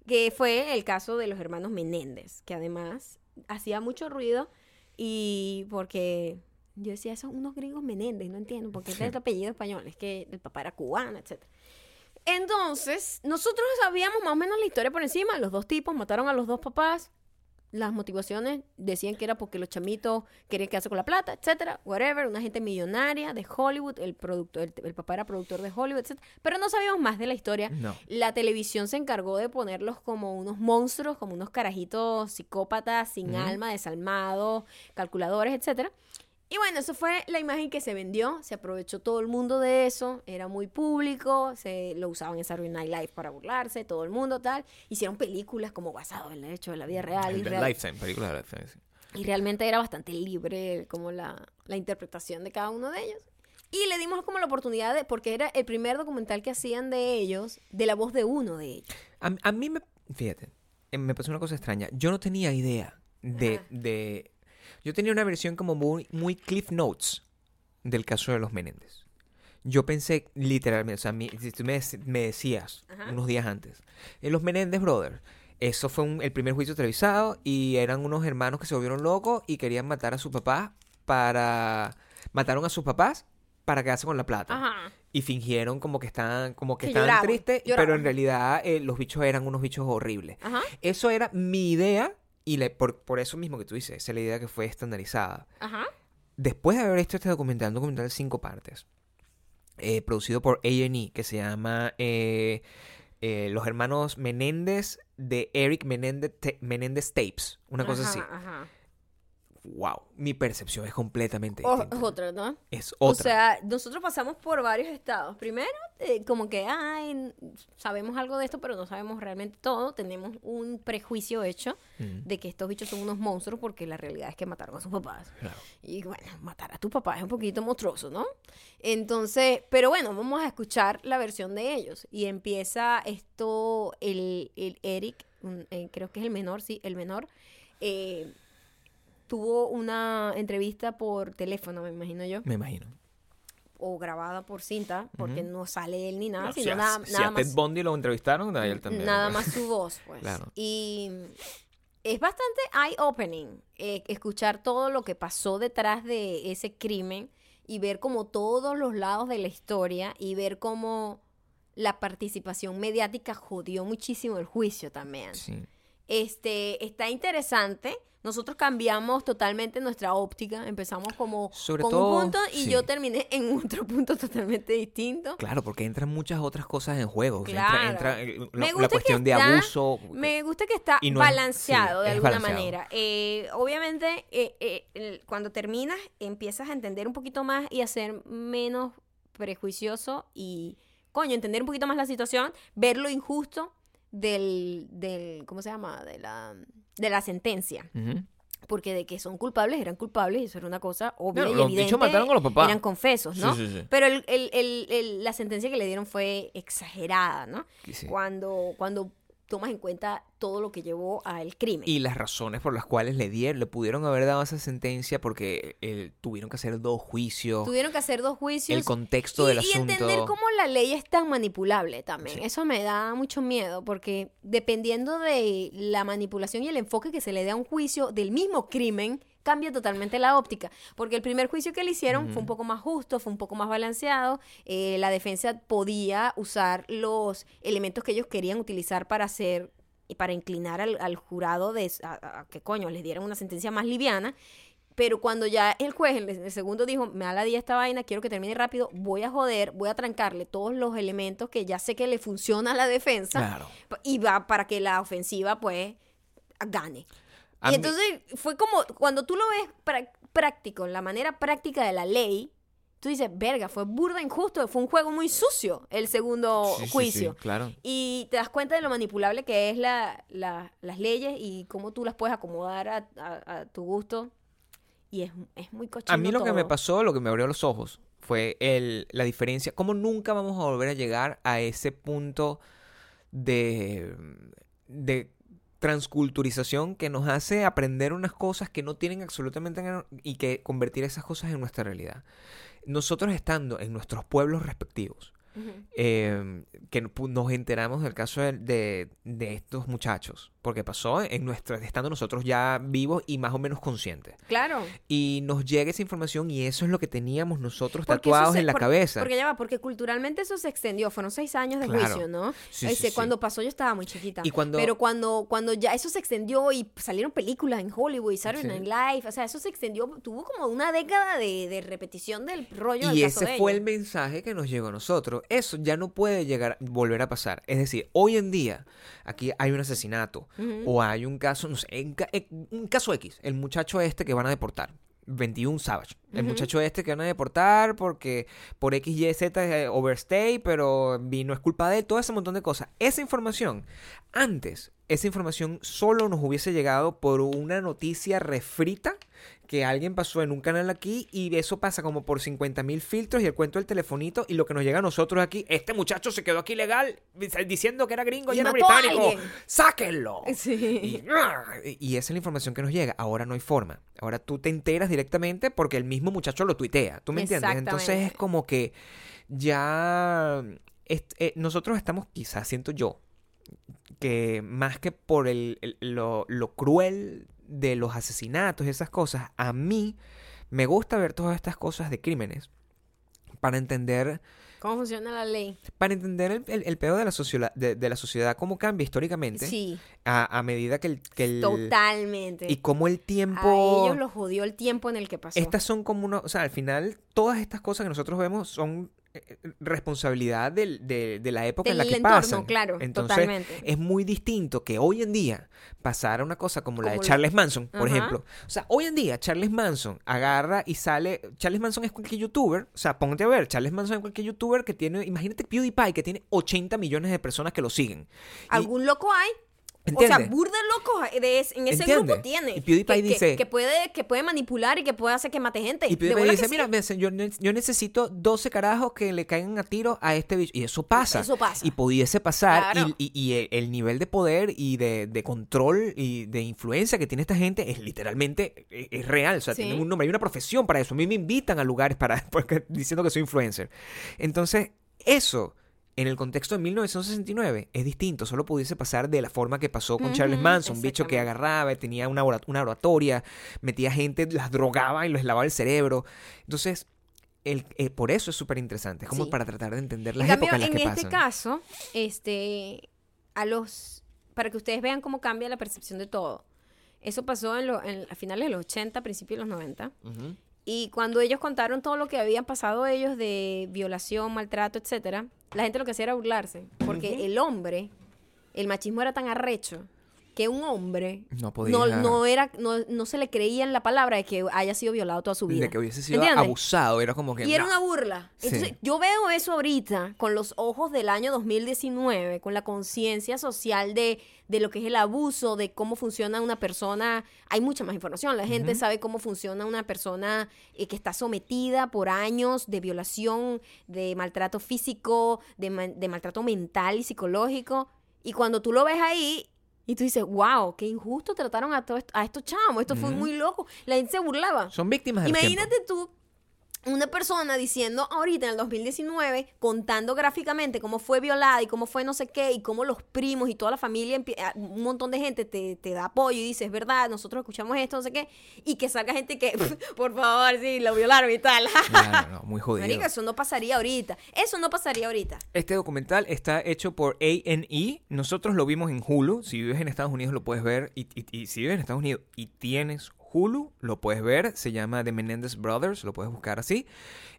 Que fue el caso de los hermanos Menéndez, que además hacía mucho ruido y porque yo decía, son unos gringos Menéndez, no entiendo, porque este es el apellido español, es que el papá era cubano, etc. Entonces, nosotros sabíamos más o menos la historia por encima, los dos tipos mataron a los dos papás, las motivaciones decían que era porque los chamitos querían quedarse con la plata, etcétera, whatever, una gente millonaria de Hollywood, el productor, el, el papá era productor de Hollywood, etcétera, pero no sabíamos más de la historia.
No.
La televisión se encargó de ponerlos como unos monstruos, como unos carajitos psicópatas, sin alma, desalmados, calculadores, etcétera. Y bueno, eso fue la imagen que se vendió, se aprovechó todo el mundo de eso, era muy público, se lo usaban en Saturday Night Live para burlarse, todo el mundo tal. Hicieron películas como basado en el hecho de la vida real y, real-
Lifetime, película de Lifetime. sí.
y realmente era bastante libre como la, la interpretación de cada uno de ellos. Y le dimos como la oportunidad de, porque era el primer documental que hacían de ellos, de la voz de uno de ellos.
A, a mí me. Fíjate, eh, me pasó una cosa extraña. Yo no tenía idea de.
Ajá.
de yo tenía una versión como muy, muy Cliff Notes del caso de los Menéndez. Yo pensé literalmente, o sea, mi- si tú me, me decías
Ajá.
unos días antes, en los Menéndez Brothers, eso fue un- el primer juicio televisado y eran unos hermanos que se volvieron locos y querían matar a sus papás para... Mataron a sus papás para quedarse con la plata.
Ajá.
Y fingieron como que estaban, como que
Que
estaban
lloraban,
tristes, pero en realidad eh, los bichos eran unos bichos horribles.
Ajá.
Eso era mi idea y le- por, por eso mismo que tú dices, esa es la idea que fue estandarizada.
Ajá.
Después de haber hecho este documental, un documental de cinco partes, eh, producido por A&E, que se llama eh, eh, Los Hermanos Menéndez de Eric Menéndez, Menéndez Tapes, una cosa
Ajá,
así.
Ajá.
Wow, mi percepción es completamente
O-
distinta.
es otra, ¿no?
Es
O
otra.
sea, nosotros pasamos por varios estados. Primero, eh, como que, ay, sabemos algo de esto, pero no sabemos realmente todo. Tenemos un prejuicio hecho
Mm,
de que estos bichos son unos monstruos porque la realidad es que mataron a sus papás.
claro.
Y bueno, matar a tu papá es un poquito monstruoso, ¿no? Entonces, pero bueno, vamos a escuchar la versión de ellos. Y empieza esto, el, el Eric, un- eh, creo que es el menor, sí, el menor, eh, tuvo una entrevista por teléfono, me imagino yo,
Me imagino.
o grabada por cinta, porque no sale él ni nada,
No, si
sino
a-
nada,
si
nada
a Ted
más.
Bundy lo entrevistaron, a él también.
Nada
pues.
más su voz, pues.
Claro.
Y es bastante eye-opening eh, escuchar todo lo que pasó detrás de ese crimen y ver como todos los lados de la historia y ver cómo la participación mediática jodió muchísimo el juicio también.
Sí.
Este, está interesante. Nosotros cambiamos totalmente nuestra óptica. Empezamos como
Sobre
con
todo,
un punto y
sí.
yo terminé en (laughs) otro punto totalmente distinto.
Claro, porque entran muchas otras cosas en juego.
Claro.
Entra, entra,
Me
la, la
gusta que
cuestión de
está-
abuso.
Me gusta que está
Y no es-
balanceado
sí,
de
es
alguna
balanceado.
manera. Eh, obviamente, eh, eh, cuando terminas, empiezas a entender un poquito más y a ser menos prejuicioso y, coño, entender un poquito más la situación, ver lo injusto del, del ¿cómo se llama? De la, de la sentencia. Porque de que son culpables, eran culpables y eso era una cosa obvia y
los
evidente.
mataron a los papás.
Eran confesos, ¿no?
Sí, sí, sí.
Pero el- el- el- el- la sentencia que le dieron fue exagerada, ¿no?
Sí.
cuando, cuando tomas en cuenta todo lo que llevó al crimen.
Y las razones por las cuales le dieron, le pudieron haber dado esa sentencia porque eh, tuvieron que hacer dos juicios,
Tuvieron que hacer dos juicios.
el contexto
y,
del
y
asunto.
entender cómo la ley es tan manipulable también.
Sí.
Eso me da mucho miedo porque dependiendo de la manipulación y el enfoque que se le dé a un juicio del mismo crimen, cambia totalmente la óptica. Porque el primer juicio que le hicieron fue un poco más justo, fue un poco más balanceado. eh, la defensa podía usar los elementos que ellos querían utilizar para hacer y para inclinar al, al jurado de a- a que coño les dieran una sentencia más liviana. Pero cuando ya el juez en el segundo dijo, me da la día esta vaina, quiero que termine rápido, voy a joder, voy a trancarle todos los elementos que ya sé que le funciona a la defensa
Claro.
y va para que la ofensiva pues gane.
A
y
mí-
entonces fue como, cuando tú lo ves práctico, en la manera práctica de la ley, tú dices, verga, fue burda injusto, fue un juego muy sucio el segundo
Sí, sí, sí,
juicio.
claro.
Y te das cuenta de lo manipulable que es la, la- las leyes y cómo tú las puedes acomodar a, a- a tu gusto. Y es, es muy cochino
A mí lo que me pasó, lo que me abrió los ojos, fue el, la diferencia. Cómo nunca vamos a volver a llegar a ese punto de, de transculturización que nos hace aprender unas cosas que no tienen absolutamente y que convertir esas cosas en nuestra realidad. Nosotros estando en nuestros pueblos respectivos, eh, que nos enteramos del caso de, de- de estos muchachos, porque pasó en nuestra, estando nosotros ya vivos y más o menos conscientes.
Claro.
Y nos llega esa información y eso es lo que teníamos nosotros
Porque
tatuados
se-
en la
por-
cabeza.
Porque ya va, porque culturalmente eso se extendió. Fueron seis años de
Claro.
juicio, ¿no?
Sí,
Ese,
sí, sí.
Cuando pasó yo estaba muy chiquita.
Y cuando-
Pero cuando, cuando ya eso se extendió y salieron películas en Hollywood y Saturday. Night Live, o sea, eso se extendió, tuvo como una década de, de repetición del rollo del
Y
caso
ese
de
fue el mensaje que nos llegó a nosotros. Eso ya no puede llegar, volver a pasar. Es decir, hoy en día, aquí hay un asesinato O hay un caso, no sé, en en- un caso X, el muchacho este que van a deportar. 21 Savage. El muchacho este que van a deportar porque por X, Y, Z eh, overstay, pero vino es culpa de él, todo ese montón de cosas. Esa información, antes, esa información solo nos hubiese llegado por una noticia refrita que alguien pasó en un canal aquí y eso pasa como por 50 mil filtros y el cuento del telefonito y lo que nos llega a nosotros aquí, este muchacho se quedó aquí legal diciendo que era gringo y,
Y
era británico, sáquenlo.
Sí.
Y, y esa es la información que nos llega. Ahora no hay forma. Ahora tú te enteras directamente porque el mismo muchacho lo tuitea. ¿Tú me entiendes? Entonces es como que ya est- eh, nosotros estamos, quizás siento yo, que más que por el, el- lo, lo cruel de los asesinatos y esas cosas, a mí me gusta ver todas estas cosas de crímenes para entender
¿Cómo funciona la ley?
para entender el, el, el pedo de la, sociedad de, de la sociedad, cómo cambia históricamente
Sí,
a, a medida que el, que el-
totalmente.
y cómo el
A
tiempo
ellos los jodió el tiempo en el que pasó.
estas son como uno, o sea, al final todas estas cosas que nosotros vemos son responsabilidad del- de, de la época en la que
entorno,
pasan.
claro,
Entonces,
totalmente.
es muy distinto que hoy en día pasara una cosa como la de Charles Manson, por
Ajá.
ejemplo. O sea, hoy en día Charles Manson agarra y sale, Charles Manson es cualquier youtuber, o sea, ponte a ver, Charles Manson es cualquier youtuber que tiene, imagínate PewDiePie que tiene 80 millones de personas que lo siguen. Y-
Algún loco hay. O sea, burda loco de es- en ese
¿Entiendes?
grupo tiene.
Y PewDiePie
que,
dice-
Que, puede, que puede manipular y que puede hacer que mate gente.
Y PewDiePie dice,
sí.
mira, yo, ne- yo necesito 12 carajos que le caigan a tiro a este bicho. Y eso pasa.
Eso pasa.
Y pudiese pasar.
Claro.
Y, y- y el, el nivel de poder y de, de control y de influencia que tiene esta gente es literalmente, es, es real. O sea,
Sí.
tienen un nombre, hay una profesión para eso. A mí me invitan a lugares para, (laughs) porque- diciendo que soy influencer. Entonces, eso... En el contexto de 1969 es distinto, solo pudiese pasar de la forma que pasó con Charles Manson, un bicho que agarraba, tenía una, una oratoria, metía gente, las drogaba y les lavaba el cerebro. Entonces, el, eh, por eso es súper interesante, es como
Sí.
para tratar de entender
En
las
cambio,
épocas en las
en
que
este
pasan.
caso, este, a los, para que ustedes vean cómo cambia la percepción de todo. Eso pasó en lo- en- a finales de los 80, principios de los 90.
Ujú.
Y cuando ellos contaron todo lo que habían pasado ellos de violación, maltrato, etcétera, la gente lo que hacía era burlarse. Porque el hombre, el machismo era tan arrecho que un hombre
No podía.
no, no era, no, no se le creía en la palabra de que haya sido violado toda su vida.
de que hubiese sido
¿Entiendes?
abusado, era como que.
Y era una burla.
Sí.
Entonces, yo veo eso ahorita con los ojos del año 2019, con la conciencia social de, de lo que es el abuso, de cómo funciona una persona. Hay mucha más información. La gente sabe cómo funciona una persona eh, que está sometida por años de violación, de maltrato físico, de, de maltrato mental y psicológico. Y cuando tú lo ves ahí. Y tú dices, wow, qué injusto trataron a, todo esto- a estos chamos. Esto fue muy loco. La gente se burlaba.
Son víctimas del
Imagínate tú una persona diciendo ahorita en el 2019, contando gráficamente cómo fue violada y cómo fue no sé qué, y cómo los primos y toda la familia, empie- a- un montón de gente te, te da apoyo y dice, es verdad, nosotros escuchamos esto, no sé qué, y que salga gente que, (laughs) por favor, sí, lo violaron y tal. (laughs)
Claro, no, muy jodido.
Marica, eso no pasaría ahorita. Eso no pasaría ahorita.
Este documental está hecho por A&E. Nosotros lo vimos en Hulu. Si vives en Estados Unidos lo puedes ver. Y, y- y si vives en Estados Unidos y tienes Hulu, lo puedes ver. Se llama The Menendez Brothers. Lo puedes buscar así.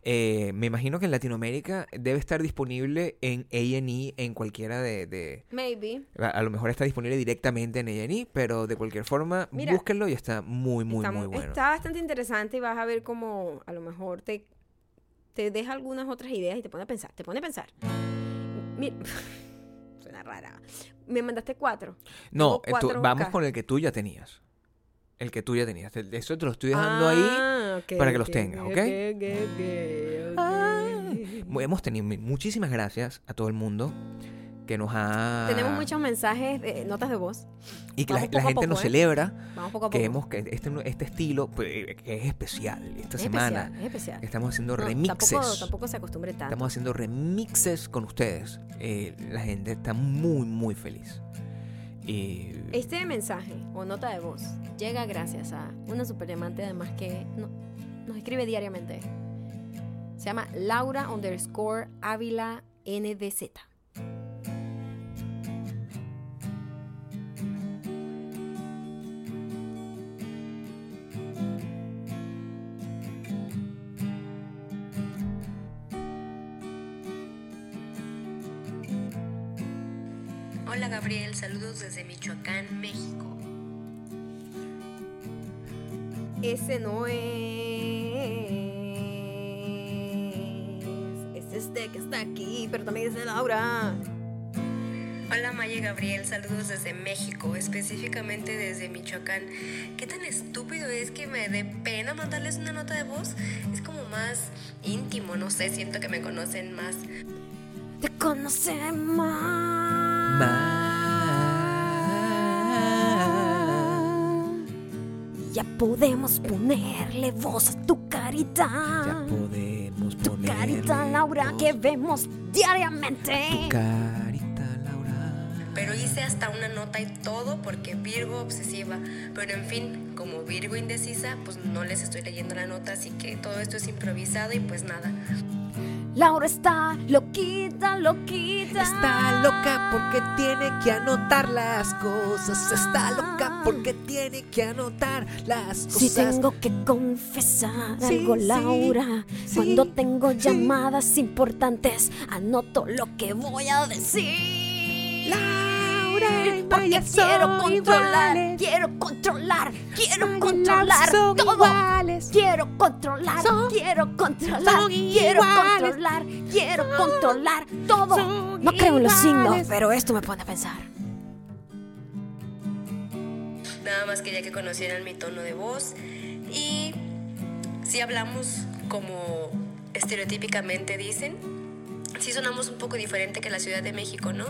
Eh, me imagino que en Latinoamérica debe estar disponible en A&E en cualquiera de... de-
Maybe.
a, a lo mejor está disponible directamente en A&E, pero de cualquier forma,
Mira,
búsquenlo y está muy, muy,
está,
muy bueno.
está bastante interesante y vas a ver cómo a lo mejor te, te deja algunas otras ideas y te pone a pensar. Te pone a pensar. Mira, (laughs) suena rara. Me mandaste cuatro.
No, tú- vamos con el que tú ya tenías. El que tú ya tenías. Te- Eso te lo estoy dejando ahí.
Ah, ok,
para que los
ok,
tengas,
ok,
¿ok?
ok, ok, ok.
Mu- Hemos tenido muchísimas gracias a todo el mundo que nos ha...
Tenemos muchos mensajes, de notas de voz.
Y que la,
vamos
la gente
poco,
nos
¿eh?
celebra
Vamos poco a
que
poco.
hemos que este, este estilo pues, que es especial esta
es
semana.
especial, es especial.
Estamos haciendo
No,
remixes.
Tampoco, tampoco se acostumbre tanto.
Estamos haciendo remixes con ustedes. Eh, la gente está muy, muy feliz.
Este mensaje o nota de voz llega gracias a una super diamante además que no- nos escribe diariamente. Se llama Laura underscore Ávila NDZ.
Hola Gabriel, saludos desde Michoacán, México.
Ese no es. Es este que está aquí, pero también es de Laura.
Hola Maya Gabriel, saludos desde México, específicamente desde Michoacán. ¿Qué tan estúpido es que me dé pena mandarles una nota de voz? Es como más íntimo, no sé, siento que me conocen más.
Te Ya podemos ponerle voz a tu carita.
ya podemos
Tu
ponerle
carita, Laura,
voz.
que vemos diariamente.
Tu carita, Laura.
Pero hice hasta una nota y todo porque Virgo obsesiva. Pero en fin, como Virgo indecisa, pues no les estoy leyendo la nota, así que todo esto es improvisado y pues nada.
Laura está loquita, loquita.
Está loca porque tiene que anotar las cosas. Está loca porque tiene que anotar las cosas.
Si tengo que confesar
Sí,
algo, Laura,
sí,
cuando tengo llamadas importantes, anoto lo que voy a decir.
Laura
Porque quiero
son
controlar,
iguales.
quiero controlar, quiero controlar
son
todo.
iguales.
Quiero controlar,
Son-
quiero controlar,
son
quiero
iguales.
controlar, quiero controlar todo.
son
No creo en los signos, pero esto me pone a pensar.
Nada más quería que conocieran mi tono de voz y si hablamos como estereotípicamente dicen, sí sonamos un poco diferente que la Ciudad de México, ¿no?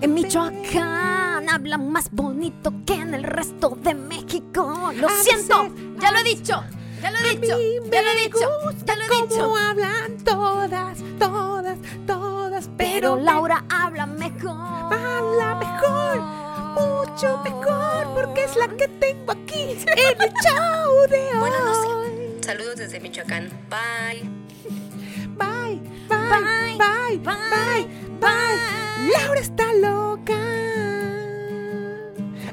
En Michoacán hablan más bonito que en el resto de México. Lo
A
siento,
veces-
ya lo he dicho, ya lo he dicho, ya lo he dicho, ya lo he dicho.
Cómo hablan todas, todas, todas,
Pero
pero
Laura habla mejor.
Habla mejor, mucho mejor, porque es la que tengo aquí en el show de hoy.
Bueno, no sé. Saludos desde Michoacán. Bye.
Bye,
Bye,
bye, bye, bye, bye. Laura está loca.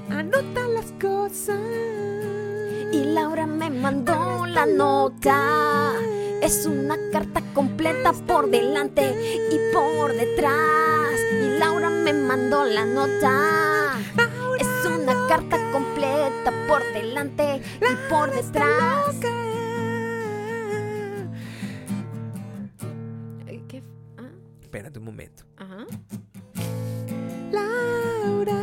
Anota las cosas.
Y Laura me mandó la nota. Es una carta completa por delante y por detrás. Y Laura me mandó la nota. Es una carta completa por delante y por detrás.
Espérate un momento.
Ajá.
Laura.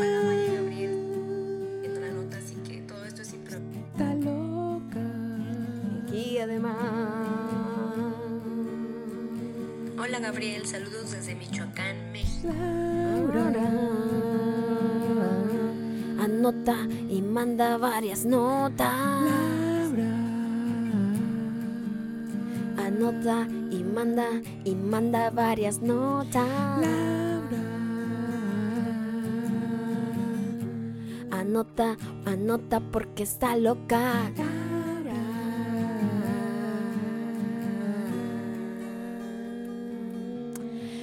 Hola Maya y Gabriel. Viendo la nota, así que todo esto es improvisado.
Está loca.
Y además.
Hola Gabriel, saludos desde Michoacán, México.
Aurora anota y manda varias notas. Anota y manda y manda varias notas. Anota, anota porque está loca.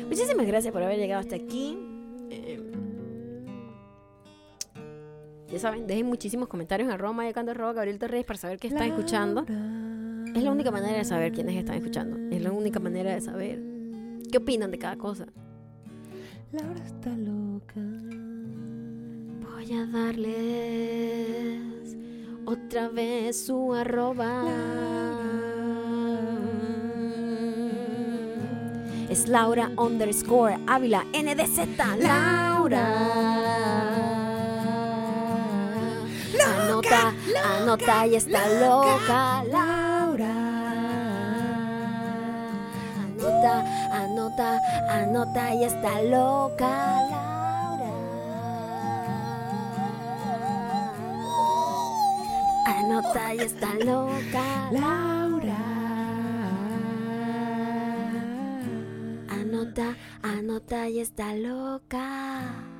Muchísimas gracias por haber llegado hasta aquí. Eh, ya saben, dejen muchísimos comentarios en arroba mayacando arroba Gabriel Torres para saber qué están escuchando. Es la única manera de saber quiénes están escuchando. Es la única manera de saber qué opinan de cada cosa.
Laura está loca.
Voy a darles otra vez su arroba. Es Laura underscore Ávila NDZ. Laura. Anota, anota y está loca. Laura. Anota, anota y está loca Laura. Anota y está loca Laura. Anota, anota y está loca.